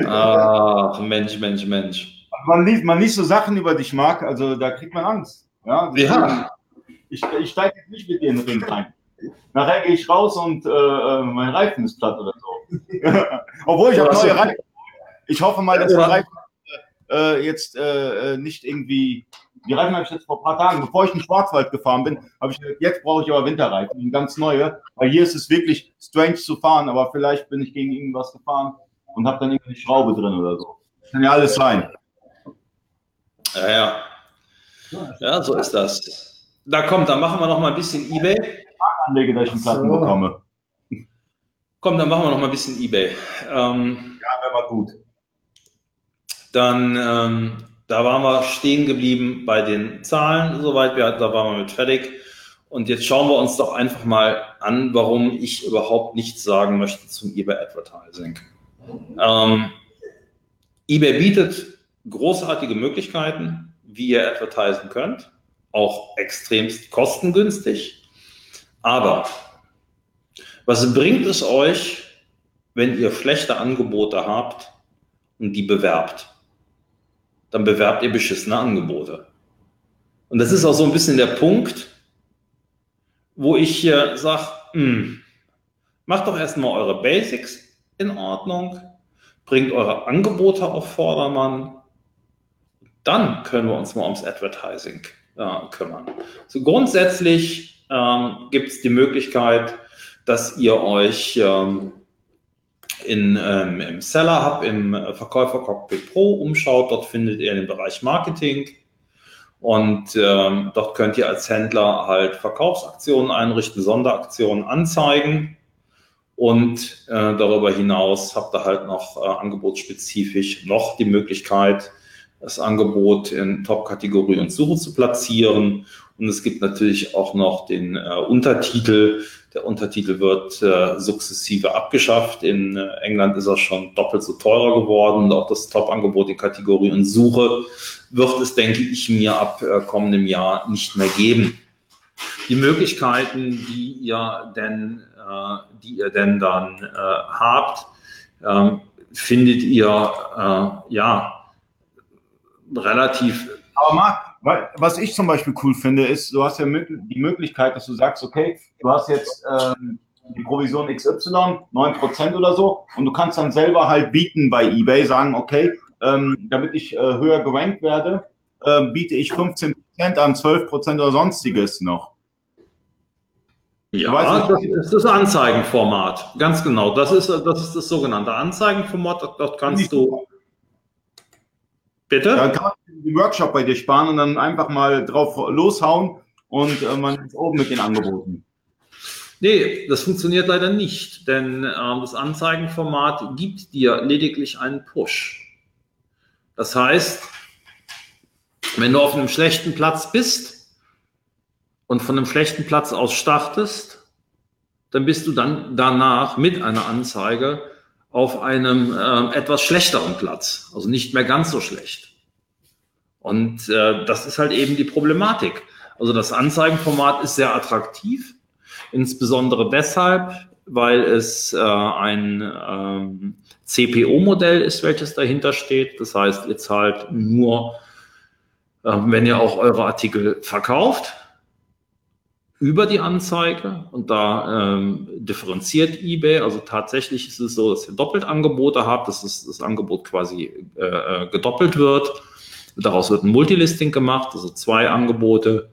Ach, Mensch, Mensch, Mensch. Man liest, man liest so Sachen über dich, Marc, also da kriegt man Angst. Ja. ja. Ich, ich steige jetzt nicht mit dir in den Ring rein. Nachher gehe ich raus und äh, äh mein Reifen ist platt oder so. <laughs> Obwohl ich habe neue Reifen. Ich hoffe mal, dass der Reifen äh, jetzt äh, äh, nicht irgendwie. Die Reifen habe ich jetzt vor ein paar Tagen, bevor ich in den Schwarzwald gefahren bin, habe ich gesagt, jetzt brauche ich aber Winterreifen, ganz neue, weil hier ist es wirklich strange zu fahren, aber vielleicht bin ich gegen irgendwas gefahren und habe dann irgendwie eine Schraube drin oder so. Kann ja alles sein. Ja, ja. Ja, so ist das. Da kommt, dann machen wir noch mal ein bisschen Ebay. Anlege, dass ich einen Platten so. bekomme. Komm, dann machen wir noch mal ein bisschen Ebay. Ähm, ja, wäre mal gut. Dann, ähm, da waren wir stehen geblieben bei den Zahlen, soweit wir, da waren wir mit fertig. Und jetzt schauen wir uns doch einfach mal an, warum ich überhaupt nichts sagen möchte zum eBay Advertising. Ähm, eBay bietet großartige Möglichkeiten, wie ihr advertisen könnt, auch extremst kostengünstig. Aber was bringt es euch, wenn ihr schlechte Angebote habt und die bewerbt? Dann bewerbt ihr beschissene Angebote. Und das ist auch so ein bisschen der Punkt, wo ich hier sage, hm, macht doch erstmal eure Basics in Ordnung, bringt eure Angebote auf Vordermann, dann können wir uns mal ums Advertising äh, kümmern. So grundsätzlich ähm, gibt es die Möglichkeit, dass ihr euch ähm, in, ähm, im Seller Hub, im Verkäufer Cockpit Pro umschaut. Dort findet ihr den Bereich Marketing. Und ähm, dort könnt ihr als Händler halt Verkaufsaktionen einrichten, Sonderaktionen anzeigen. Und äh, darüber hinaus habt ihr halt noch äh, angebotsspezifisch noch die Möglichkeit, das Angebot in Top-Kategorie und Suche zu platzieren. Und es gibt natürlich auch noch den äh, Untertitel, der Untertitel wird äh, sukzessive abgeschafft. In äh, England ist er schon doppelt so teurer geworden und auch das Top-Angebot in Kategorie und Suche wird es, denke ich, mir ab äh, kommendem Jahr nicht mehr geben. Die Möglichkeiten, die ihr denn, äh, die ihr denn dann äh, habt, ähm, findet ihr ja relativ. Aber Marc, was ich zum Beispiel cool finde, ist, du hast ja die Möglichkeit, dass du sagst, okay, du hast jetzt ähm, die Provision XY, 9% oder so, und du kannst dann selber halt bieten bei eBay, sagen, okay, ähm, damit ich äh, höher gerankt werde, äh, biete ich 15% an 12% oder sonstiges noch. Ja, das ist das Anzeigenformat. Ganz genau. Das ist das, ist das sogenannte Anzeigenformat. Dort kannst du Bitte? Dann kann man den Workshop bei dir sparen und dann einfach mal drauf loshauen und äh, man ist oben mit den Angeboten. Nee, das funktioniert leider nicht, denn äh, das Anzeigenformat gibt dir lediglich einen Push. Das heißt, wenn du auf einem schlechten Platz bist und von einem schlechten Platz aus startest, dann bist du dann danach mit einer Anzeige auf einem äh, etwas schlechteren Platz, also nicht mehr ganz so schlecht. Und äh, das ist halt eben die Problematik. Also das Anzeigenformat ist sehr attraktiv, insbesondere deshalb, weil es äh, ein ähm, CPO-Modell ist, welches dahinter steht. Das heißt, ihr zahlt nur, äh, wenn ihr auch eure Artikel verkauft. Über die Anzeige und da ähm, differenziert eBay. Also tatsächlich ist es so, dass ihr Doppeltangebote habt, dass das, das Angebot quasi äh, äh, gedoppelt wird. Daraus wird ein Multilisting gemacht, also zwei Angebote.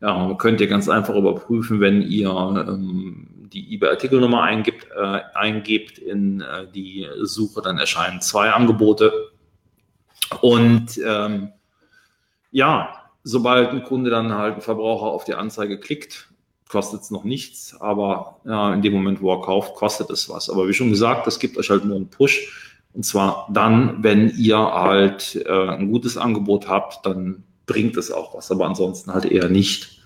Ja, könnt ihr ganz einfach überprüfen, wenn ihr ähm, die eBay-Artikelnummer eingibt, äh, eingibt in äh, die Suche, dann erscheinen zwei Angebote. Und ähm, ja, sobald ein Kunde dann halt ein Verbraucher auf die Anzeige klickt, kostet es noch nichts, aber ja, in dem Moment, wo er kauft, kostet es was. Aber wie schon gesagt, das gibt euch halt nur einen Push. Und zwar dann, wenn ihr halt äh, ein gutes Angebot habt, dann bringt es auch was, aber ansonsten halt eher nicht.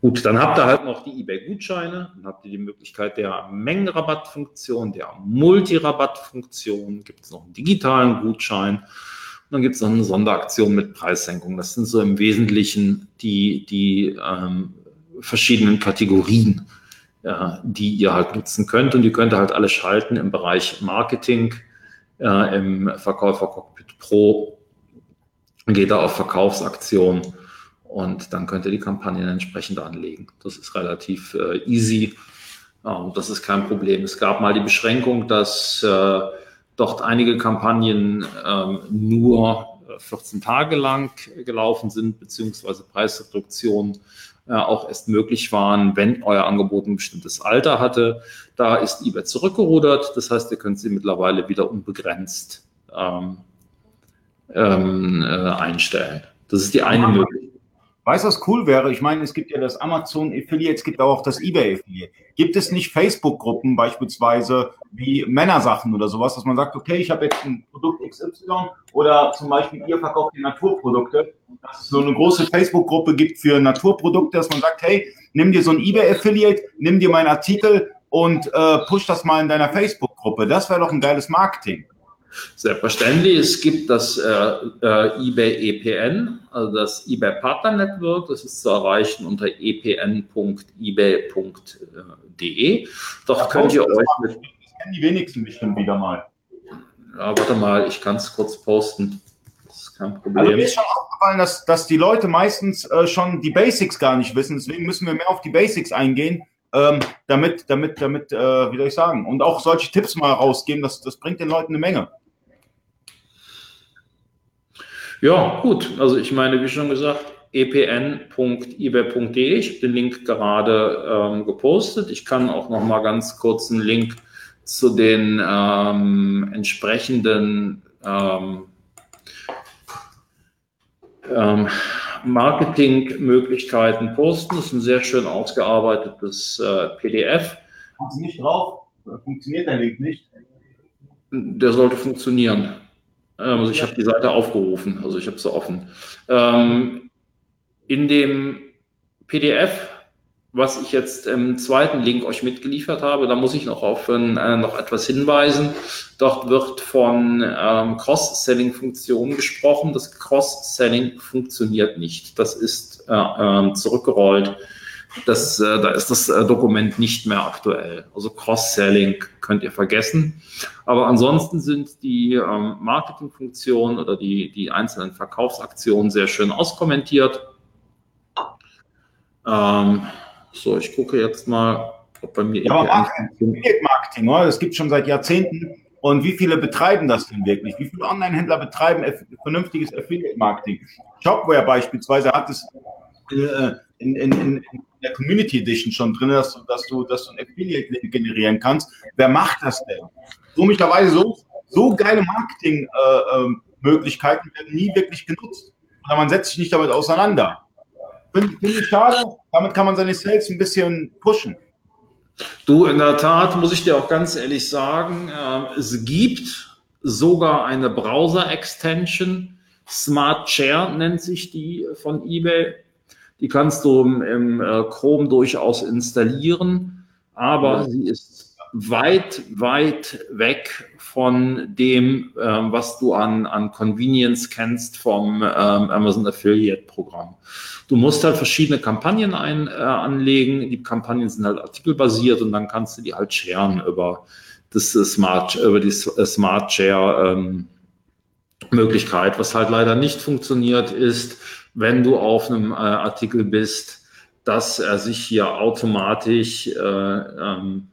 Gut, dann habt ihr halt noch die eBay-Gutscheine, dann habt ihr die Möglichkeit der Mengenrabattfunktion, der Multirabattfunktion, gibt es noch einen digitalen Gutschein dann gibt es noch eine Sonderaktion mit Preissenkung. Das sind so im Wesentlichen die, die ähm, verschiedenen Kategorien, ja, die ihr halt nutzen könnt. Und die könnt ihr halt alle schalten im Bereich Marketing, äh, im Verkäufer Cockpit Pro. Geht da auf Verkaufsaktion und dann könnt ihr die Kampagnen entsprechend anlegen. Das ist relativ äh, easy. Ja, das ist kein Problem. Es gab mal die Beschränkung, dass äh, dort einige Kampagnen ähm, nur 14 äh, Tage lang gelaufen sind, beziehungsweise Preisreduktionen äh, auch erst möglich waren, wenn euer Angebot ein bestimmtes Alter hatte. Da ist eBay zurückgerudert. Das heißt, ihr könnt sie mittlerweile wieder unbegrenzt ähm, ähm, äh, einstellen. Das ist die eine Möglichkeit. Weißt du, was cool wäre? Ich meine, es gibt ja das Amazon Affiliate, es gibt auch das eBay Affiliate. Gibt es nicht Facebook-Gruppen beispielsweise wie Männersachen oder sowas, dass man sagt, okay, ich habe jetzt ein Produkt XY oder zum Beispiel ihr verkauft die Naturprodukte, dass es so eine große Facebook-Gruppe gibt für Naturprodukte, dass man sagt, hey, nimm dir so ein eBay Affiliate, nimm dir meinen Artikel und äh, push das mal in deiner Facebook-Gruppe. Das wäre doch ein geiles Marketing. Selbstverständlich. Es gibt das äh, äh, eBay EPN, also das eBay Partner Network. Das ist zu erreichen unter epn.ebay.de. Dort ja, könnt ihr euch mit. Das kennen die wenigsten bestimmt wieder mal. Ja, warte mal, ich kann es kurz posten. Das ist kein Problem. Also mir ist schon aufgefallen, dass, dass die Leute meistens äh, schon die Basics gar nicht wissen. Deswegen müssen wir mehr auf die Basics eingehen. Ähm, damit, damit, damit, äh, wie soll ich sagen, und auch solche Tipps mal rausgeben, das, das bringt den Leuten eine Menge. Ja, gut. Also ich meine, wie schon gesagt, epn.ebay.de. Ich habe den Link gerade ähm, gepostet. Ich kann auch noch mal ganz kurz einen Link zu den ähm, entsprechenden ähm, ähm, Marketingmöglichkeiten posten. Das ist ein sehr schön ausgearbeitetes äh, PDF. Haben Sie nicht drauf? Funktioniert der Link nicht? Der sollte funktionieren. Ähm, also ich habe die Seite aufgerufen, also ich habe sie offen. Ähm, in dem PDF, was ich jetzt im zweiten Link euch mitgeliefert habe, da muss ich noch auf äh, noch etwas hinweisen. Dort wird von ähm, Cross-Selling-Funktionen gesprochen. Das Cross-Selling funktioniert nicht. Das ist äh, äh, zurückgerollt das, äh, da ist das äh, Dokument nicht mehr aktuell. Also Cross-Selling könnt ihr vergessen. Aber ansonsten sind die ähm, Marketingfunktionen oder die, die einzelnen Verkaufsaktionen sehr schön auskommentiert. Ähm, so, ich gucke jetzt mal, ob bei mir. Ja, aber Marketing, Marketing, oder? das gibt schon seit Jahrzehnten. Und wie viele betreiben das denn wirklich? Wie viele Online-Händler betreiben vernünftiges Affiliate-Marketing? Shopware beispielsweise hat es äh, in, in, in, der Community Edition schon drin, dass du, dass du, dass du ein Affiliate-Link generieren kannst. Wer macht das denn? Komischerweise so, so geile Marketing-Möglichkeiten äh, werden nie wirklich genutzt. Oder man setzt sich nicht damit auseinander. Finde find ich schade. Damit kann man seine Sales ein bisschen pushen. Du, in der Tat muss ich dir auch ganz ehrlich sagen, äh, es gibt sogar eine Browser-Extension, Smart Share nennt sich die von eBay. Die kannst du im, im äh, Chrome durchaus installieren, aber ja. sie ist weit, weit weg von dem, äh, was du an, an Convenience kennst vom ähm, Amazon Affiliate Programm. Du musst halt verschiedene Kampagnen ein, äh, anlegen. Die Kampagnen sind halt artikelbasiert und dann kannst du die halt sharen über das Smart, über die Smart Share ähm, Möglichkeit. Was halt leider nicht funktioniert, ist, wenn du auf einem äh, Artikel bist, dass er sich hier automatisch äh, ähm,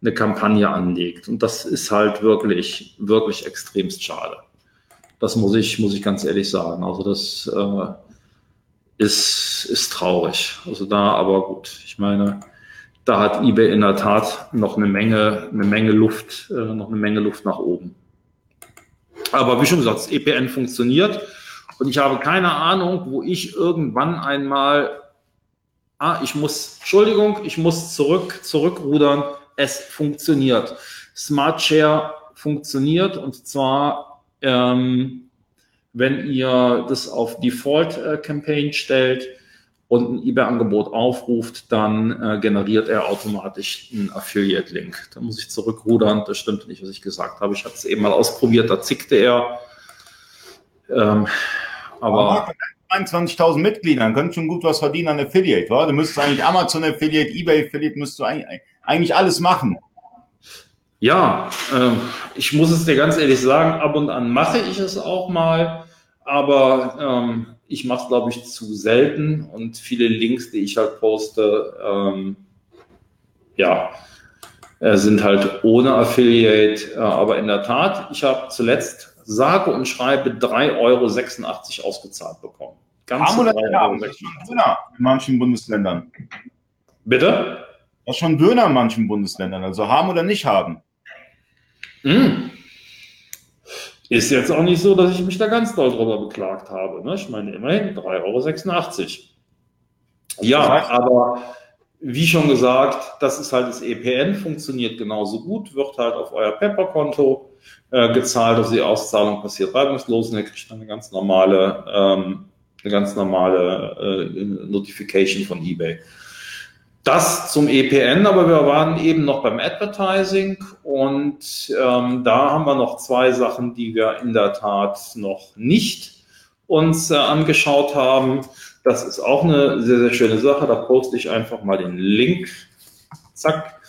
eine Kampagne anlegt. Und das ist halt wirklich, wirklich extremst schade. Das muss ich, muss ich ganz ehrlich sagen. Also das äh, ist, ist traurig. Also da, aber gut, ich meine, da hat eBay in der Tat noch eine Menge, eine Menge Luft, äh, noch eine Menge Luft nach oben. Aber wie schon gesagt, EPN funktioniert und ich habe keine Ahnung, wo ich irgendwann einmal, ah, ich muss, Entschuldigung, ich muss zurück, zurückrudern. Es funktioniert. Smart Share funktioniert und zwar, ähm, wenn ihr das auf Default äh, Campaign stellt, und ein eBay-Angebot aufruft, dann äh, generiert er automatisch einen Affiliate-Link. Da muss ich zurückrudern. Das stimmt nicht, was ich gesagt habe. Ich habe es eben mal ausprobiert, da zickte er. Ähm, aber. 21.000 Mitgliedern können schon gut was verdienen an Affiliate, wa? Du müsstest eigentlich Amazon Affiliate, eBay Affiliate, müsstest du eigentlich, eigentlich alles machen. Ja, äh, ich muss es dir ganz ehrlich sagen, ab und an mache ich es auch mal, aber ähm, ich mache es, glaube ich, zu selten und viele Links, die ich halt poste, ähm, ja, äh, sind halt ohne Affiliate. Äh, aber in der Tat, ich habe zuletzt sage und schreibe 3,86 Euro ausgezahlt bekommen. Ganz haben oder nicht haben? Döner in manchen Bundesländern. Bitte? Das ist schon Döner in manchen Bundesländern. Also haben oder nicht haben. Mm. Ist jetzt auch nicht so, dass ich mich da ganz doll drüber beklagt habe. Ne? Ich meine, immerhin 3,86 Euro. Ja, aber wie schon gesagt, das ist halt das EPN, funktioniert genauso gut, wird halt auf euer Pepper-Konto äh, gezahlt, also die Auszahlung passiert reibungslos und ihr kriegt dann eine ganz normale, ähm, eine ganz normale äh, Notification von eBay. Das zum EPN, aber wir waren eben noch beim Advertising und ähm, da haben wir noch zwei Sachen, die wir in der Tat noch nicht uns äh, angeschaut haben. Das ist auch eine sehr, sehr schöne Sache. Da poste ich einfach mal den Link. Zack.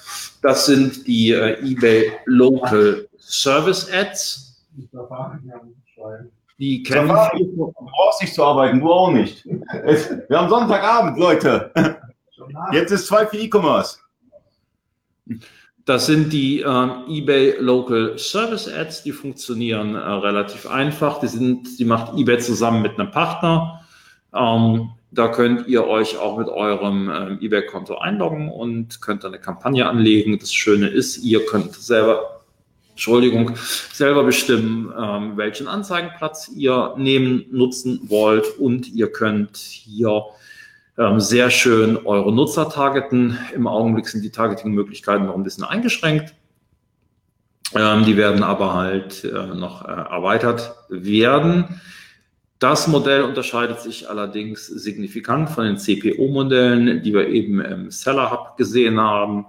Das sind die äh, eBay Local Service Ads. Die kennen Du brauchst nicht zu arbeiten, du auch nicht. Wir haben Sonntagabend, Leute. Jetzt ist zwei für E-Commerce. Das sind die ähm, eBay Local Service Ads, die funktionieren äh, relativ einfach. Die, sind, die macht eBay zusammen mit einem Partner. Ähm, da könnt ihr euch auch mit eurem ähm, eBay-Konto einloggen und könnt eine Kampagne anlegen. Das Schöne ist, ihr könnt selber, Entschuldigung, selber bestimmen, ähm, welchen Anzeigenplatz ihr nehmen, nutzen wollt und ihr könnt hier ähm, sehr schön eure Nutzer targeten. Im Augenblick sind die Targeting-Möglichkeiten noch ein bisschen eingeschränkt. Ähm, die werden aber halt äh, noch äh, erweitert werden. Das Modell unterscheidet sich allerdings signifikant von den CPO-Modellen, die wir eben im Seller Hub gesehen haben,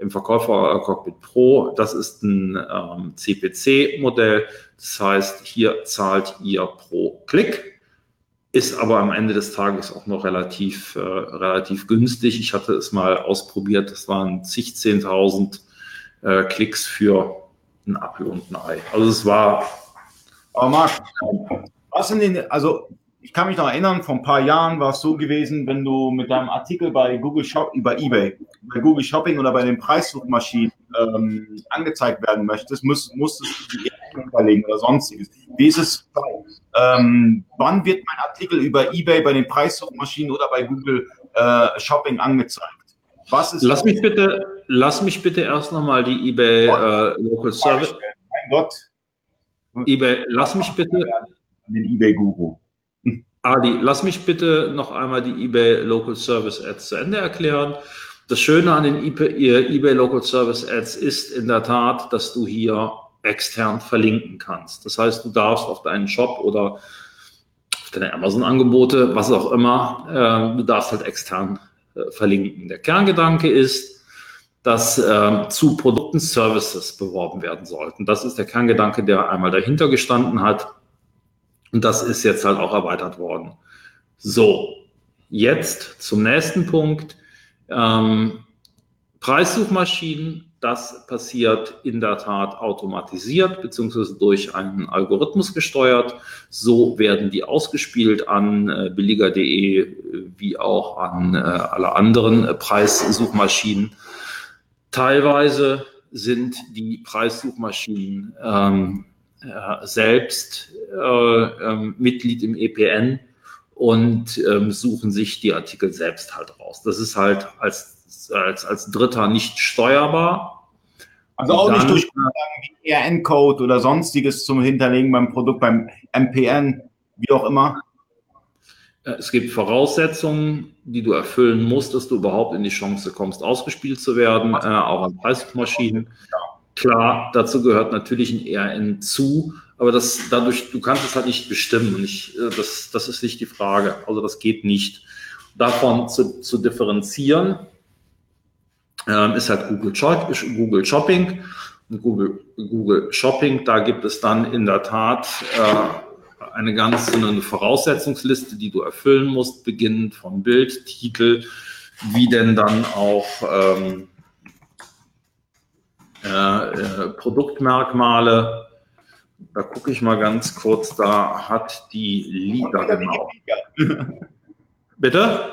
im Verkäufer Cockpit Pro. Das ist ein ähm, CPC-Modell. Das heißt, hier zahlt ihr pro Klick ist aber am Ende des Tages auch noch relativ, äh, relativ günstig. Ich hatte es mal ausprobiert, das waren zig, zehntausend äh, Klicks für ein Apfel und ein Ei. Also es war. Aber Marc, was sind denn, also ich kann mich noch erinnern, vor ein paar Jahren war es so gewesen, wenn du mit deinem Artikel bei Google Shop, über eBay, bei Google Shopping oder bei den Preissuchmaschinen ähm, angezeigt werden möchtest, musst, musstest du die hinterlegen oder sonstiges. Wie ist es ähm, wann wird mein Artikel über eBay bei den Preissuchmaschinen oder bei Google äh, Shopping angezeigt? Was ist lass mich bitte, lass mich bitte erst nochmal die eBay äh, Local Service. Mein Gott. eBay, lass mich bitte. Den eBay Guru. Adi, lass mich bitte noch einmal die eBay Local Service Ads zu Ende erklären. Das Schöne an den eBay Local Service Ads ist in der Tat, dass du hier extern verlinken kannst. Das heißt, du darfst auf deinen Shop oder auf deine Amazon-Angebote, was auch immer, äh, du darfst halt extern äh, verlinken. Der Kerngedanke ist, dass äh, zu Produkten Services beworben werden sollten. Das ist der Kerngedanke, der einmal dahinter gestanden hat. Und das ist jetzt halt auch erweitert worden. So, jetzt zum nächsten Punkt. Ähm, Preissuchmaschinen das passiert in der Tat automatisiert beziehungsweise durch einen Algorithmus gesteuert. So werden die ausgespielt an äh, billiger.de wie auch an äh, alle anderen äh, Preissuchmaschinen. Teilweise sind die Preissuchmaschinen ähm, äh, selbst äh, ähm, Mitglied im EPN und ähm, suchen sich die Artikel selbst halt raus. Das ist halt als als, als Dritter nicht steuerbar. Also auch dann, nicht durch ERN-Code oder sonstiges zum Hinterlegen beim Produkt, beim MPN, wie auch immer. Äh, es gibt Voraussetzungen, die du erfüllen musst, dass du überhaupt in die Chance kommst, ausgespielt zu werden, äh, auch an Preismaschinen. Klar, dazu gehört natürlich ein ERN zu, aber das dadurch, du kannst es halt nicht bestimmen. Ich, äh, das, das ist nicht die Frage. Also das geht nicht. Davon zu, zu differenzieren, ähm, ist halt Google, Google Shopping. Und Google, Google Shopping, da gibt es dann in der Tat äh, eine ganz eine Voraussetzungsliste, die du erfüllen musst, beginnend vom Bild, Titel, wie denn dann auch ähm, äh, äh, Produktmerkmale. Da gucke ich mal ganz kurz, da hat die Liga genau. <laughs> Bitte?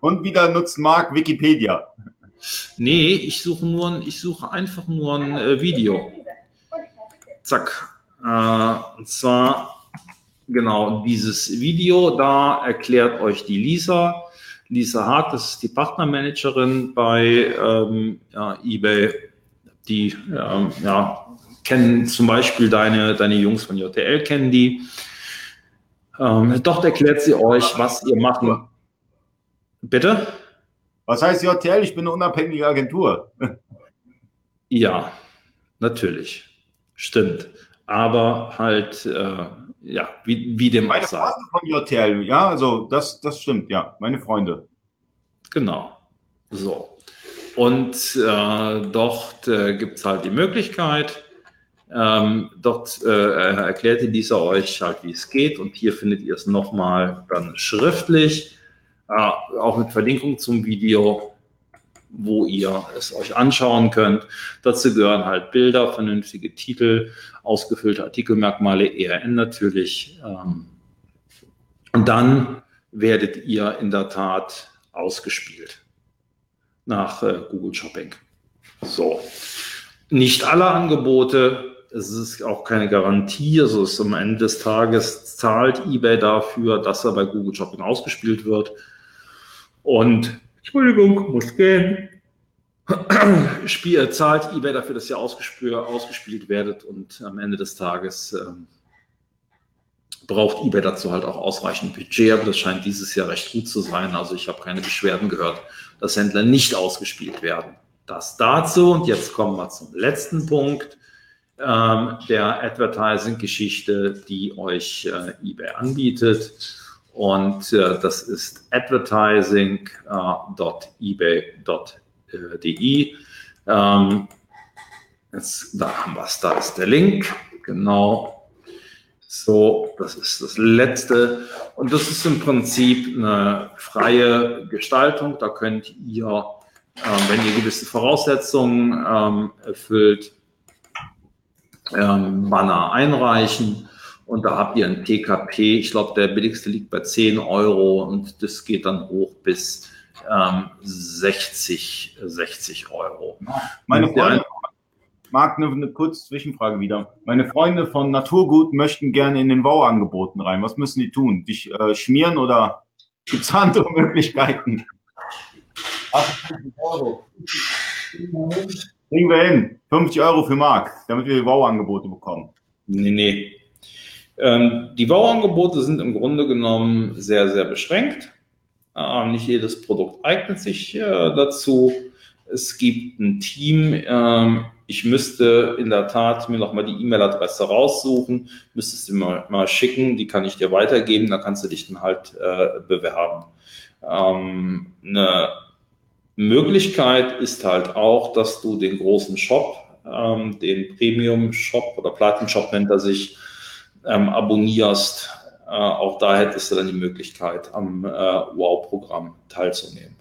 Und wieder nutzt Mark Wikipedia. Nee, ich suche nur ich suche einfach nur ein äh, Video. Zack. Äh, und zwar genau dieses Video, da erklärt euch die Lisa. Lisa Hart, das ist die Partnermanagerin bei ähm, ja, eBay. Die ähm, ja, kennen zum Beispiel deine, deine Jungs von JTL, kennen die. Ähm, dort erklärt sie euch, was ihr machen. Bitte? Was heißt JTL? Ich bin eine unabhängige Agentur. <laughs> Ja, natürlich. Stimmt. Aber halt, äh, ja, wie, wie dem Meine Freunde von JTL, ja, also das, das stimmt, ja. Meine Freunde. Genau. So. Und äh, dort äh, gibt es halt die Möglichkeit, ähm, dort äh, erklärte dieser euch halt, wie es geht. Und hier findet ihr es nochmal dann schriftlich äh, auch mit Verlinkung zum Video, wo ihr es euch anschauen könnt. Dazu gehören halt Bilder, vernünftige Titel, ausgefüllte Artikelmerkmale, ERN natürlich. Ähm, und dann werdet ihr in der Tat ausgespielt nach äh, Google Shopping. So. Nicht alle Angebote, es ist auch keine Garantie, also es ist am Ende des Tages zahlt eBay dafür, dass er bei Google Shopping ausgespielt wird. Und Entschuldigung, muss gehen. <clears throat> Spiel, zahlt eBay dafür, dass ihr ausgespielt, ausgespielt werdet und am Ende des Tages ähm, braucht eBay dazu halt auch ausreichend Budget, das scheint dieses Jahr recht gut zu sein. Also ich habe keine Beschwerden gehört, dass Händler nicht ausgespielt werden. Das dazu und jetzt kommen wir zum letzten Punkt ähm, der Advertising-Geschichte, die euch äh, eBay anbietet. Und äh, das ist advertising.ebay.de. Ähm, jetzt, da haben wir es, da ist der Link. Genau. So, das ist das letzte. Und das ist im Prinzip eine freie Gestaltung. Da könnt ihr, äh, wenn ihr gewisse Voraussetzungen ähm, erfüllt, ähm, Banner einreichen und da habt ihr ein PKP, ich glaube, der billigste liegt bei 10 Euro und das geht dann hoch bis ähm, 60, 60 Euro. Meine Freunde, Marc, eine, eine kurze Zwischenfrage wieder. Meine Freunde von Naturgut möchten gerne in den Wow-Angeboten rein. Was müssen die tun? Dich äh, schmieren oder gibt es andere Möglichkeiten? 50 Euro. Kriegen wir hin. 50 Euro für Marc, damit wir die Wow-Angebote bekommen. Nee, nee. Ähm, die Bauangebote sind im Grunde genommen sehr, sehr beschränkt. Äh, nicht jedes Produkt eignet sich äh, dazu. Es gibt ein Team. Äh, ich müsste in der Tat mir nochmal die E-Mail-Adresse raussuchen, müsstest du mal, mal schicken, die kann ich dir weitergeben, da kannst du dich dann halt äh, bewerben. Ähm, eine Möglichkeit ist halt auch, dass du den großen Shop, ähm, den Premium-Shop oder Platin-Shop nennt er sich, ähm, abonnierst, äh, auch da hättest du dann die Möglichkeit, am äh, Wow-Programm teilzunehmen.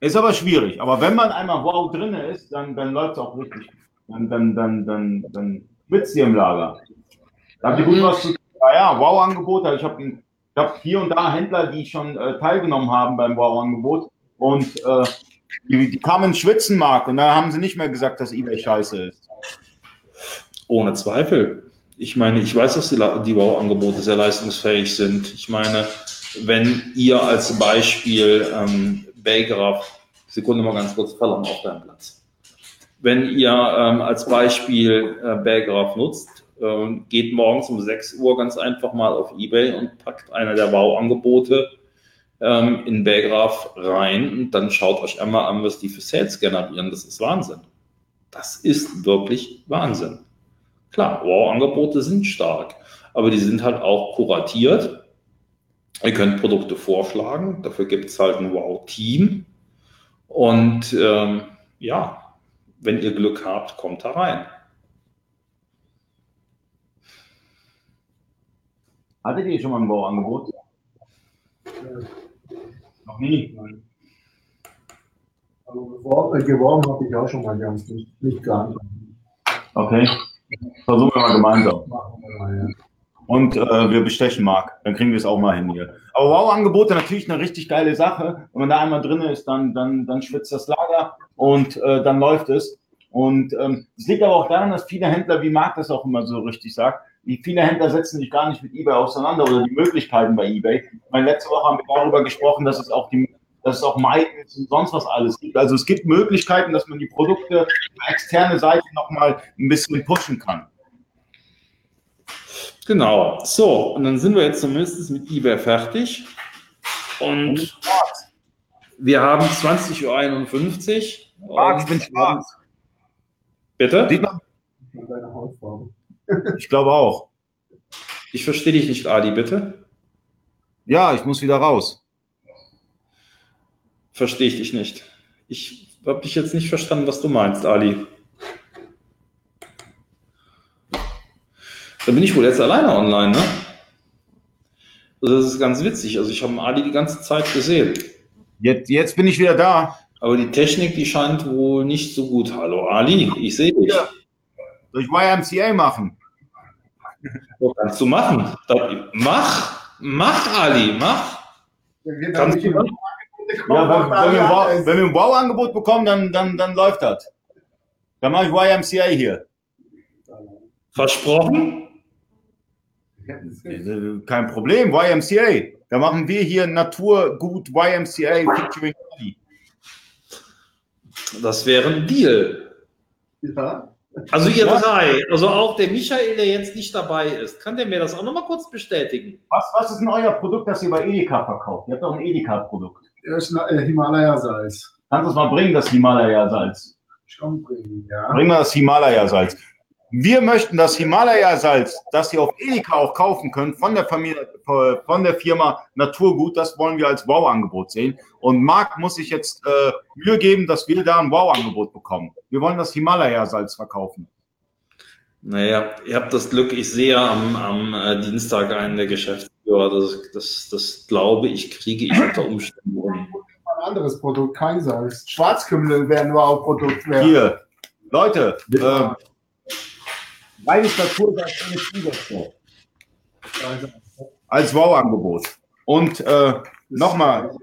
Ist aber schwierig. Aber wenn man einmal wow drin ist, dann, dann läuft es auch richtig. Dann, dann, dann, dann, dann schwitzt ihr im Lager. Da habt ihr gut was zu ja, ja, Wow-Angebote. Ich habe hab hier und da Händler, die schon äh, teilgenommen haben beim Wow-Angebot. Und äh, die, die kamen ins Schwitzenmarkt und da haben sie nicht mehr gesagt, dass eBay scheiße ist. Ohne Zweifel. Ich meine, ich weiß, dass die, die Wow-Angebote sehr leistungsfähig sind. Ich meine, wenn ihr als Beispiel ähm, Baygraph, Sekunde mal ganz kurz, verlangen auf deinen Platz. Wenn ihr ähm, als Beispiel äh, Baygraph nutzt, äh, geht morgens um 6 Uhr ganz einfach mal auf Ebay und packt einer der Wow-Angebote ähm, in Baygraph rein und dann schaut euch einmal an, was die für Sales generieren. Das ist Wahnsinn. Das ist wirklich Wahnsinn. Klar, Wow-Angebote sind stark, aber die sind halt auch kuratiert. Ihr könnt Produkte vorschlagen, dafür gibt es halt ein Wow-Team. Und ähm, ja, wenn ihr Glück habt, kommt da rein. Hattet ihr schon mal ein Wow-Angebot? Ja. Noch nie? Nein. Also geworben, geworben habe ich auch schon mal, ganz nicht, nicht gehandelt. Okay. Versuchen wir mal gemeinsam. Und äh, wir bestechen Marc, dann kriegen wir es auch mal hin hier. Aber Wow-Angebote natürlich eine richtig geile Sache. Wenn man da einmal drin ist, dann, dann, dann schwitzt das Lager und äh, dann läuft es. Und ähm, es liegt aber auch daran, dass viele Händler, wie Marc das auch immer so richtig sagt, wie viele Händler setzen sich gar nicht mit eBay auseinander oder die Möglichkeiten bei eBay. Meine, letzte Woche haben wir darüber gesprochen, dass es auch die dass es auch Miles und sonst was alles gibt. Also es gibt Möglichkeiten, dass man die Produkte externe Seite nochmal ein bisschen pushen kann. Genau. So, und dann sind wir jetzt zumindest mit eBay fertig. Und wir haben 20.51 Uhr. Marc, ich bin schwarz. Bitte? <laughs> Ich glaube auch. Ich verstehe dich nicht, Adi, bitte. Ja, ich muss wieder raus. Verstehe ich dich nicht. Ich habe dich jetzt nicht verstanden, was du meinst, Ali. Da bin ich wohl jetzt alleine online, ne? Also das ist ganz witzig. Also ich habe Ali die ganze Zeit gesehen. Jetzt, jetzt bin ich wieder da. Aber die Technik, die scheint wohl nicht so gut. Hallo Ali, ich sehe dich. Ja. Soll ich YMCA machen? Was kannst du machen? Mach, mach Ali, mach. Kannst du machen? Ja, wenn, wenn, wir, wow, wenn wir ein Wow-Angebot bekommen, dann, dann, dann läuft das. Dann mache ich YMCA hier. Versprochen? Kein Problem, YMCA. Da machen wir hier Naturgut YMCA featuring Das wäre ein Deal. Ja. Also ihr ja. drei, also auch der Michael, der jetzt nicht dabei ist, kann der mir das auch nochmal kurz bestätigen? Was, was ist denn euer Produkt, das ihr bei Edeka verkauft? Ihr habt doch ein Edeka-Produkt. Das ist äh, Himalaya-Salz. Kannst du es mal bringen, das Himalaya-Salz? Schon bringen, ja. Bring mal das Himalaya-Salz. Wir möchten das Himalaya-Salz, das ihr auf Edeka auch kaufen könnt, von der Familie, von der Firma Naturgut, das wollen wir als Wow-Angebot sehen. Und Marc muss sich jetzt äh, Mühe geben, dass wir da ein Wow-Angebot bekommen. Wir wollen das Himalaya-Salz verkaufen. Naja, ihr habt das Glück, ich sehe am, am äh, Dienstag einen der Geschäftsführer. Das, das, das glaube ich, kriege ich unter Umständen um. Ein anderes Produkt, kein Salz. Schwarzkümmel wäre nur auch Produkt. Wär. Hier, Leute, äh, Reines ohne Zusatzstoff. Als Wow-Angebot. Und äh, nochmal,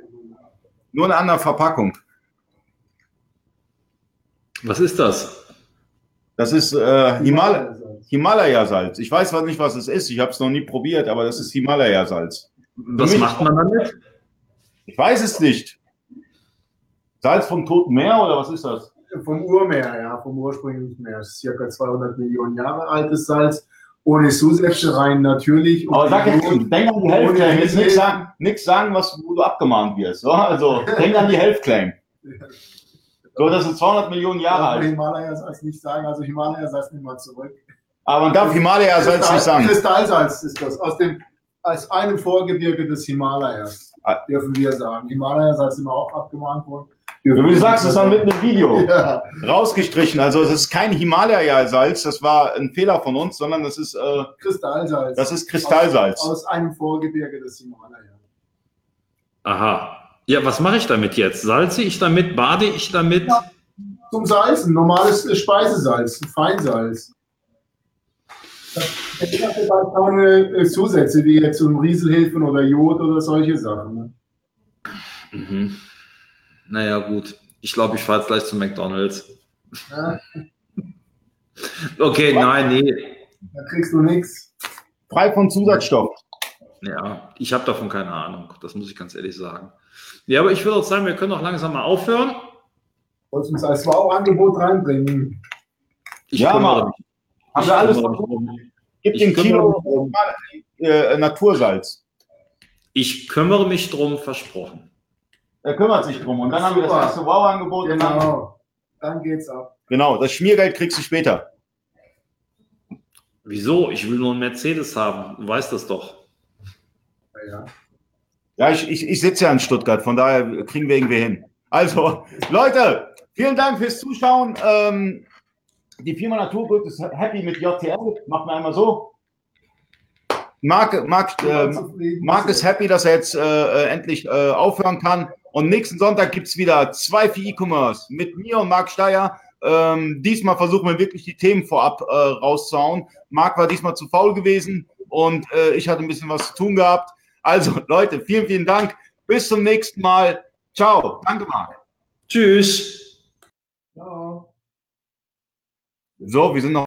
nur eine andere Verpackung. Was ist das? Das ist äh, Himal Himalaya-Salz. Ich weiß nicht, was es ist. Ich habe es noch nie probiert, aber das ist Himalaya-Salz. Was macht man damit? Ich weiß es nicht. Salz vom Toten Meer oder was ist das? Vom Urmeer, ja, vom ursprünglichen Meer. Das ist circa 200 Millionen Jahre altes Salz. Ohne Zusätze rein natürlich. Aber sag jetzt, denk an die Health Claim. Jetzt nichts sagen, nix sagen, was, wo du abgemahnt wirst. So? Also, denk an die Health Claim. So, das ist 200 Millionen Jahre alt. Himalaya-Salz nicht sagen, also Himalaya-Salz nicht mal zurück. Aber man darf Himalaya-Salz nicht sagen. Kristallsalz ist das, aus dem, als einem Vorgebirge des Himalayas, ah. dürfen wir sagen. Himalaya-Salz sind wir auch abgemahnt worden. Du sagst es dann mit einem Video <laughs> ja. rausgestrichen. Also es ist kein Himalaya-Salz, das war ein Fehler von uns, sondern das ist äh, Kristallsalz. Das ist Kristallsalz. Aus, aus einem Vorgebirge des Himalaya. Aha. Ja, was mache ich damit jetzt? Salze ich damit? Bade ich damit? Ja. Zum Salzen, normales Speisesalz, Feinsalz. Ich habe da keine äh, Zusätze wie jetzt zum Rieselhilfen oder Jod oder solche Sachen. Ne? Mhm. Naja, gut. Ich glaube, ich fahre jetzt gleich zu McDonalds. Ja. <laughs> Okay, nein, nee. Da kriegst du nichts. Frei von Zusatzstoff. Ja, ich habe davon keine Ahnung. Das muss ich ganz ehrlich sagen. Ja, aber ich würde auch sagen, wir können auch langsam mal aufhören. Wolltest du uns als Wow-Angebot reinbringen? Ich ja, mal. Haben wir alles Gibt den Kilo äh, Natursalz. Ich kümmere mich drum, versprochen. Er kümmert sich drum. Und dann haben wir das erste Wow-Angebot. Genau. Dann geht's ab. Genau, das Schmiergeld kriegst du später. Wieso? Ich will nur einen Mercedes haben. Du weißt das doch. Ja, ja ich, ich, ich sitze ja in Stuttgart, von daher kriegen wir irgendwie hin. Also, Leute, vielen Dank fürs Zuschauen. Ähm, die Firma Naturgut ist happy mit JTL. Machen wir einmal so. Marc, Marc, äh, Marc ist happy, dass er jetzt äh, äh, endlich äh, aufhören kann. Und nächsten Sonntag gibt es wieder zwei für E-Commerce mit mir und Marc Steyer. Ähm, diesmal versuchen wir wirklich die Themen vorab äh, rauszuhauen. Marc war diesmal zu faul gewesen und äh, ich hatte ein bisschen was zu tun gehabt. Also, <laughs> Leute, vielen, vielen Dank. Bis zum nächsten Mal. Ciao. Danke, Marc. Tschüss. Ciao. So, wir sind noch.